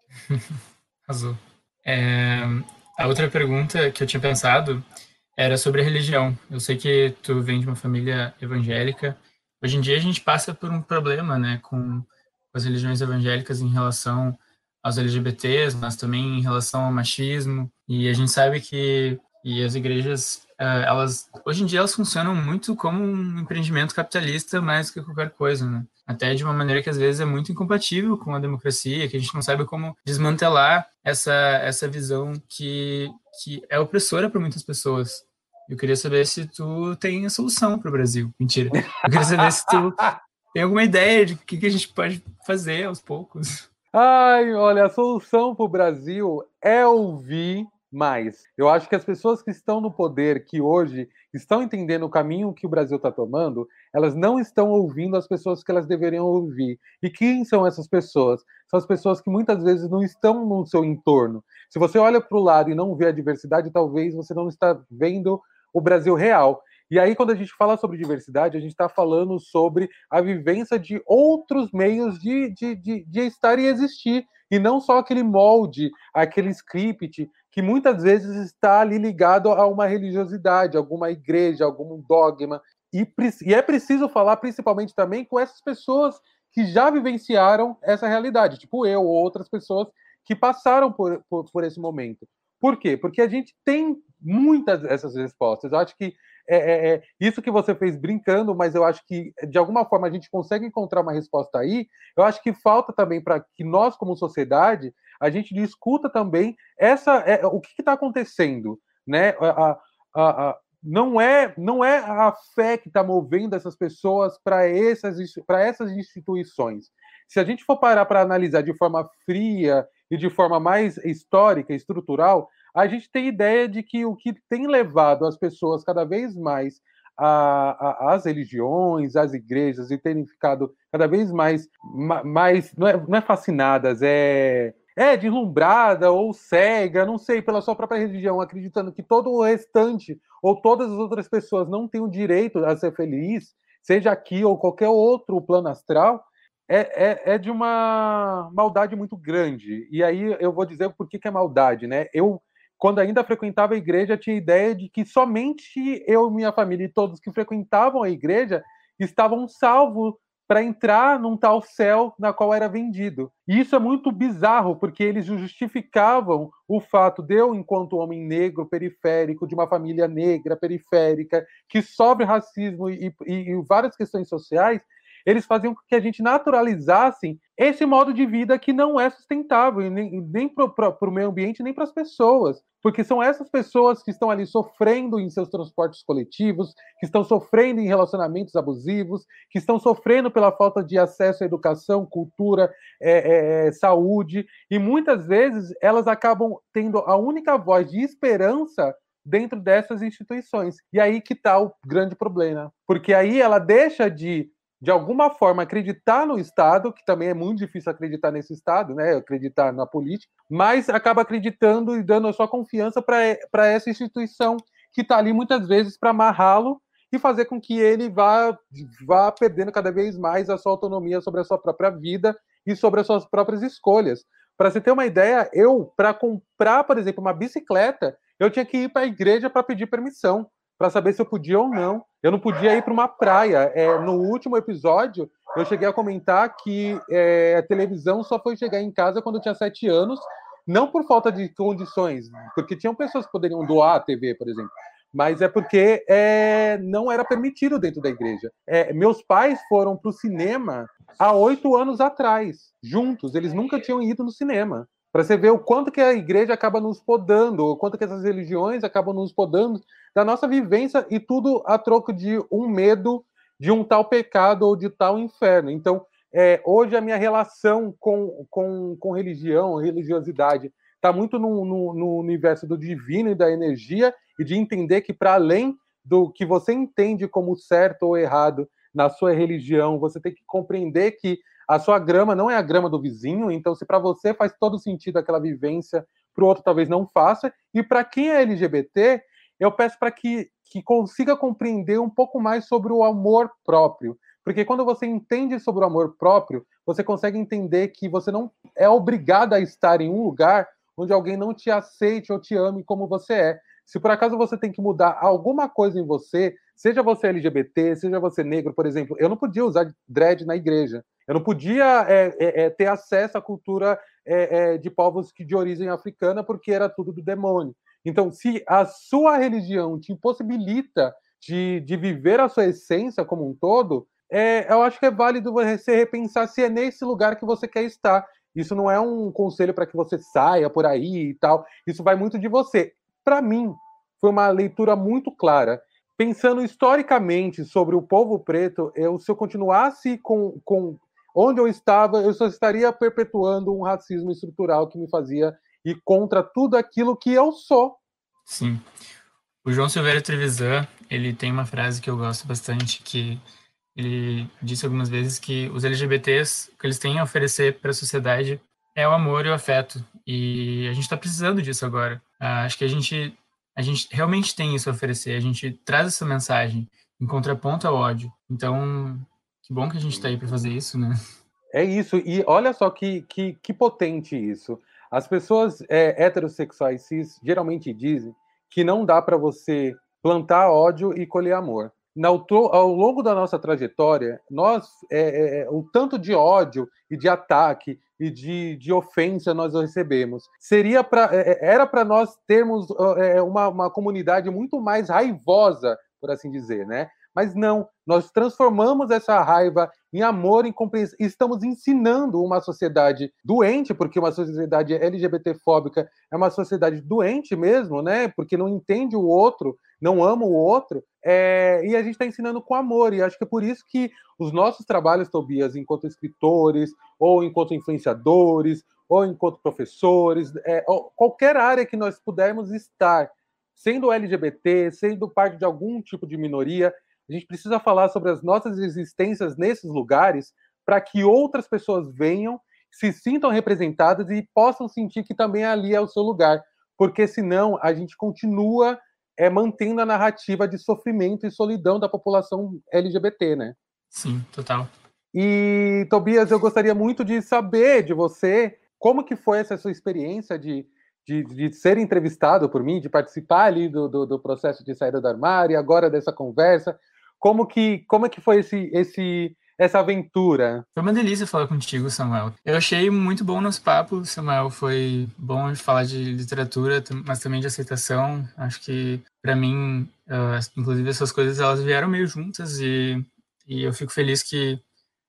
Azul. É, a outra pergunta que eu tinha pensado era sobre a religião. Eu sei que tu vem de uma família evangélica. Hoje em dia a gente passa por um problema, né, com as religiões evangélicas em relação aos LGBTs, mas também em relação ao machismo. E a gente sabe que e as igrejas é, elas hoje em dia elas funcionam muito como um empreendimento capitalista mais que qualquer coisa, né? Até de uma maneira que às vezes é muito incompatível com a democracia, que a gente não sabe como desmantelar essa essa visão que que é opressora para muitas pessoas. Eu queria saber se tu tem a solução para o Brasil. Mentira. Eu queria saber se tu tem alguma ideia de o que, que a gente pode fazer aos poucos. Ai, olha, a solução para o Brasil é ouvir mais. Eu acho que as pessoas que estão no poder, que hoje estão entendendo o caminho que o Brasil está tomando, elas não estão ouvindo as pessoas que elas deveriam ouvir. E quem são essas pessoas? São as pessoas que muitas vezes não estão no seu entorno. Se você olha para o lado e não vê a diversidade, talvez você não está vendo o Brasil real. E aí, quando a gente fala sobre diversidade, a gente está falando sobre a vivência de outros meios de, de, de, de estar e existir, e não só aquele molde, aquele script que muitas vezes está ali ligado a uma religiosidade, alguma igreja, algum dogma. E, e é preciso falar principalmente também com essas pessoas que já vivenciaram essa realidade, tipo eu ou outras pessoas que passaram por, por, por esse momento. Por quê? Porque a gente tem muitas dessas respostas. Eu acho que é, é, é, isso que você fez brincando, mas eu acho que de alguma forma a gente consegue encontrar uma resposta aí. Eu acho que falta também para que nós, como sociedade, a gente discuta também essa é, o que está acontecendo, né? A, a, a, não é não é a fé que está movendo essas pessoas para essas para essas instituições. Se a gente for parar para analisar de forma fria e de forma mais histórica, estrutural, a gente tem ideia de que o que tem levado as pessoas cada vez mais às religiões, às igrejas e terem ficado cada vez mais, mais não, é, não é fascinadas, é é deslumbrada ou cega, não sei, pela sua própria religião, acreditando que todo o restante ou todas as outras pessoas não têm o direito a ser feliz, seja aqui ou qualquer outro plano astral, é, é, é de uma maldade muito grande. E aí eu vou dizer por que, que é maldade, né? Eu, quando ainda frequentava a igreja, tinha a ideia de que somente eu, minha família e todos que frequentavam a igreja estavam salvos para entrar num tal céu na qual era vendido. E isso é muito bizarro, porque eles justificavam o fato de eu, enquanto homem negro, periférico, de uma família negra, periférica, que sofre racismo e, e, e várias questões sociais, eles faziam com que a gente naturalizasse esse modo de vida que não é sustentável, nem, nem para o meio ambiente, nem para as pessoas. Porque são essas pessoas que estão ali sofrendo em seus transportes coletivos, que estão sofrendo em relacionamentos abusivos, que estão sofrendo pela falta de acesso à educação, cultura, é, é, é saúde, e muitas vezes elas acabam tendo a única voz de esperança dentro dessas instituições. E aí que está o grande problema. Porque aí ela deixa de, de alguma forma, acreditar no Estado, que também é muito difícil acreditar nesse Estado, né? acreditar na política, mas acaba acreditando e dando a sua confiança para essa instituição que está ali muitas vezes para amarrá-lo e fazer com que ele vá, vá perdendo cada vez mais a sua autonomia sobre a sua própria vida e sobre as suas próprias escolhas. Para você ter uma ideia, eu, para comprar, por exemplo, uma bicicleta, eu tinha que ir para a igreja para pedir permissão, para saber se eu podia ou não. Eu não podia ir para uma praia. É, no último episódio, eu cheguei a comentar que é, a televisão só foi chegar em casa quando eu tinha sete anos, não por falta de condições, porque tinham pessoas que poderiam doar a TV, por exemplo, mas é porque é, não era permitido dentro da igreja. É, meus pais foram para o cinema há oito anos atrás, juntos. Eles nunca tinham ido no cinema. Para você ver o quanto que a igreja acaba nos podando, o quanto que essas religiões acabam nos podando da nossa vivência e tudo a troco de um medo de um tal pecado ou de tal inferno. Então, é, hoje a minha relação com, com, com religião, religiosidade, está muito no, no, no universo do divino e da energia e de entender que, para além do que você entende como certo ou errado na sua religião, você tem que compreender que a sua grama não é a grama do vizinho, então se para você faz todo sentido aquela vivência, para o outro talvez não faça, e para quem é LGBT, eu peço para que, que consiga compreender um pouco mais sobre o amor próprio, porque quando você entende sobre o amor próprio, você consegue entender que você não é obrigado a estar em um lugar onde alguém não te aceite ou te ame como você é. Se por acaso você tem que mudar alguma coisa em você, seja você LGBT, seja você negro, por exemplo, eu não podia usar dread na igreja. Eu não podia é, é, é ter acesso à cultura é, é, de povos que de origem africana, porque era tudo do demônio. Então, se a sua religião te impossibilita de, de viver a sua essência como um todo, é, eu acho que é válido você repensar se é nesse lugar que você quer estar. Isso não é um conselho para que você saia por aí e tal. Isso vai muito de você para mim, foi uma leitura muito clara. Pensando historicamente sobre o povo preto, eu, se eu continuasse com, com onde eu estava, eu só estaria perpetuando um racismo estrutural que me fazia ir contra tudo aquilo que eu sou. Sim. O João Silveira Trevisan, ele tem uma frase que eu gosto bastante, que ele disse algumas vezes que os LGBTs, o que eles têm a oferecer para a sociedade é o amor e o afeto. E a gente está precisando disso agora. Uh, acho que a gente, a gente realmente tem isso a oferecer. A gente traz essa mensagem em contraponto ao ódio. Então, que bom que a gente está aí para fazer isso, né? É isso. E olha só que, que, que potente isso. As pessoas é, heterossexuais cis geralmente dizem que não dá para você plantar ódio e colher amor. Ao longo da nossa trajetória, nós é, é, é, o tanto de ódio e de ataque e de, de ofensa nós recebemos. Seria para é, é, era para nós termos uma, uma comunidade muito mais raivosa, por assim dizer, né? Mas não, nós transformamos essa raiva em amor, em compreensão. Estamos ensinando uma sociedade doente, porque uma sociedade LGBTfóbica é uma sociedade doente mesmo, né? Porque não entende o outro, não ama o outro. É... e a gente está ensinando com amor. E acho que é por isso que os nossos trabalhos, Tobias, enquanto escritores, ou enquanto influenciadores, ou enquanto professores, é... qualquer área que nós pudermos estar, sendo LGBT, sendo parte de algum tipo de minoria, a gente precisa falar sobre as nossas existências nesses lugares para que outras pessoas venham, se sintam representadas e possam sentir que também ali é o seu lugar. Porque senão a gente continua é, mantendo a narrativa de sofrimento e solidão da população LGBT, né? Sim, total. E, Tobias, eu gostaria muito de saber de você como que foi essa sua experiência de, de, de ser entrevistado por mim, de participar ali do, do, do processo de saída do armário, e agora dessa conversa. Como que, como é que foi esse, esse, essa aventura? Foi uma delícia falar contigo, Samuel. Eu achei muito bom nosso papo, Samuel. Foi bom falar de literatura, mas também de aceitação. Acho que, para mim, uh, inclusive, essas coisas elas vieram meio juntas e, e eu fico feliz que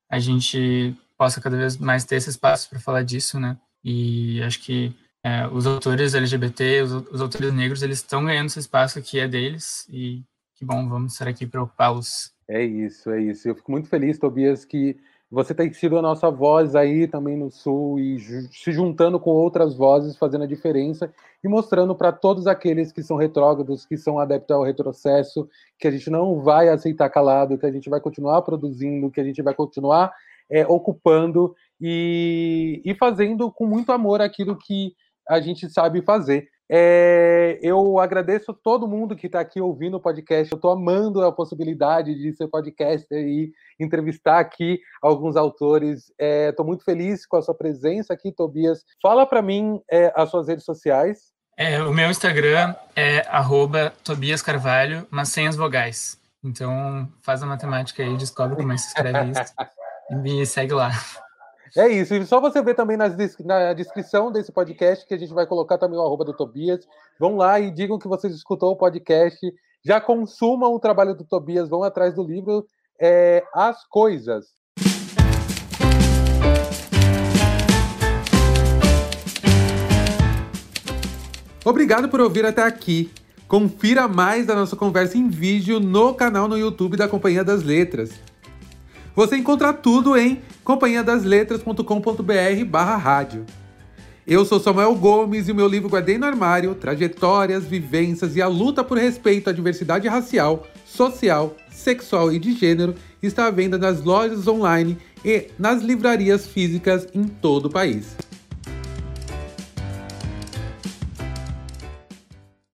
a gente possa cada vez mais ter esse espaço para falar disso, né? E acho que é, os autores LGBT, os, os autores negros, eles estão ganhando esse espaço que é deles e que bom, vamos estar aqui para ocupá-los. É isso, é isso. Eu fico muito feliz, Tobias, que Você tem sido a nossa voz aí também no Sul e se juntando com outras vozes, fazendo a diferença e mostrando para todos aqueles que são retrógrados, que são adeptos ao retrocesso, que a gente não vai aceitar calado, que a gente vai continuar produzindo, que a gente vai continuar é, ocupando e, e fazendo com muito amor aquilo que a gente sabe fazer. É, eu agradeço todo mundo que está aqui ouvindo o podcast. Eu estou amando a possibilidade de ser podcaster e entrevistar aqui alguns autores. Estou é, muito feliz com a sua presença aqui, Tobias. Fala para mim é, as suas redes sociais. É, o meu Instagram é Tobias Carvalho, mas sem as vogais. Então faz a matemática aí, descobre como é que se escreve isso e me segue lá. É isso, e só você ver também nas, na descrição desse podcast que a gente vai colocar também o arroba do Tobias. Vão lá e digam que vocês escutou o podcast, já consumam o trabalho do Tobias, vão atrás do livro é, As Coisas. Obrigado por ouvir até aqui. Confira mais da nossa conversa em vídeo no canal no YouTube da Companhia das Letras. Você encontra tudo em companhiadasletras.com.br barra rádio. Eu sou Samuel Gomes e o meu livro Guardei no Armário, Trajetórias, Vivências e a Luta por Respeito à Diversidade Racial, Social, Sexual e de Gênero está à venda nas lojas online e nas livrarias físicas em todo o país.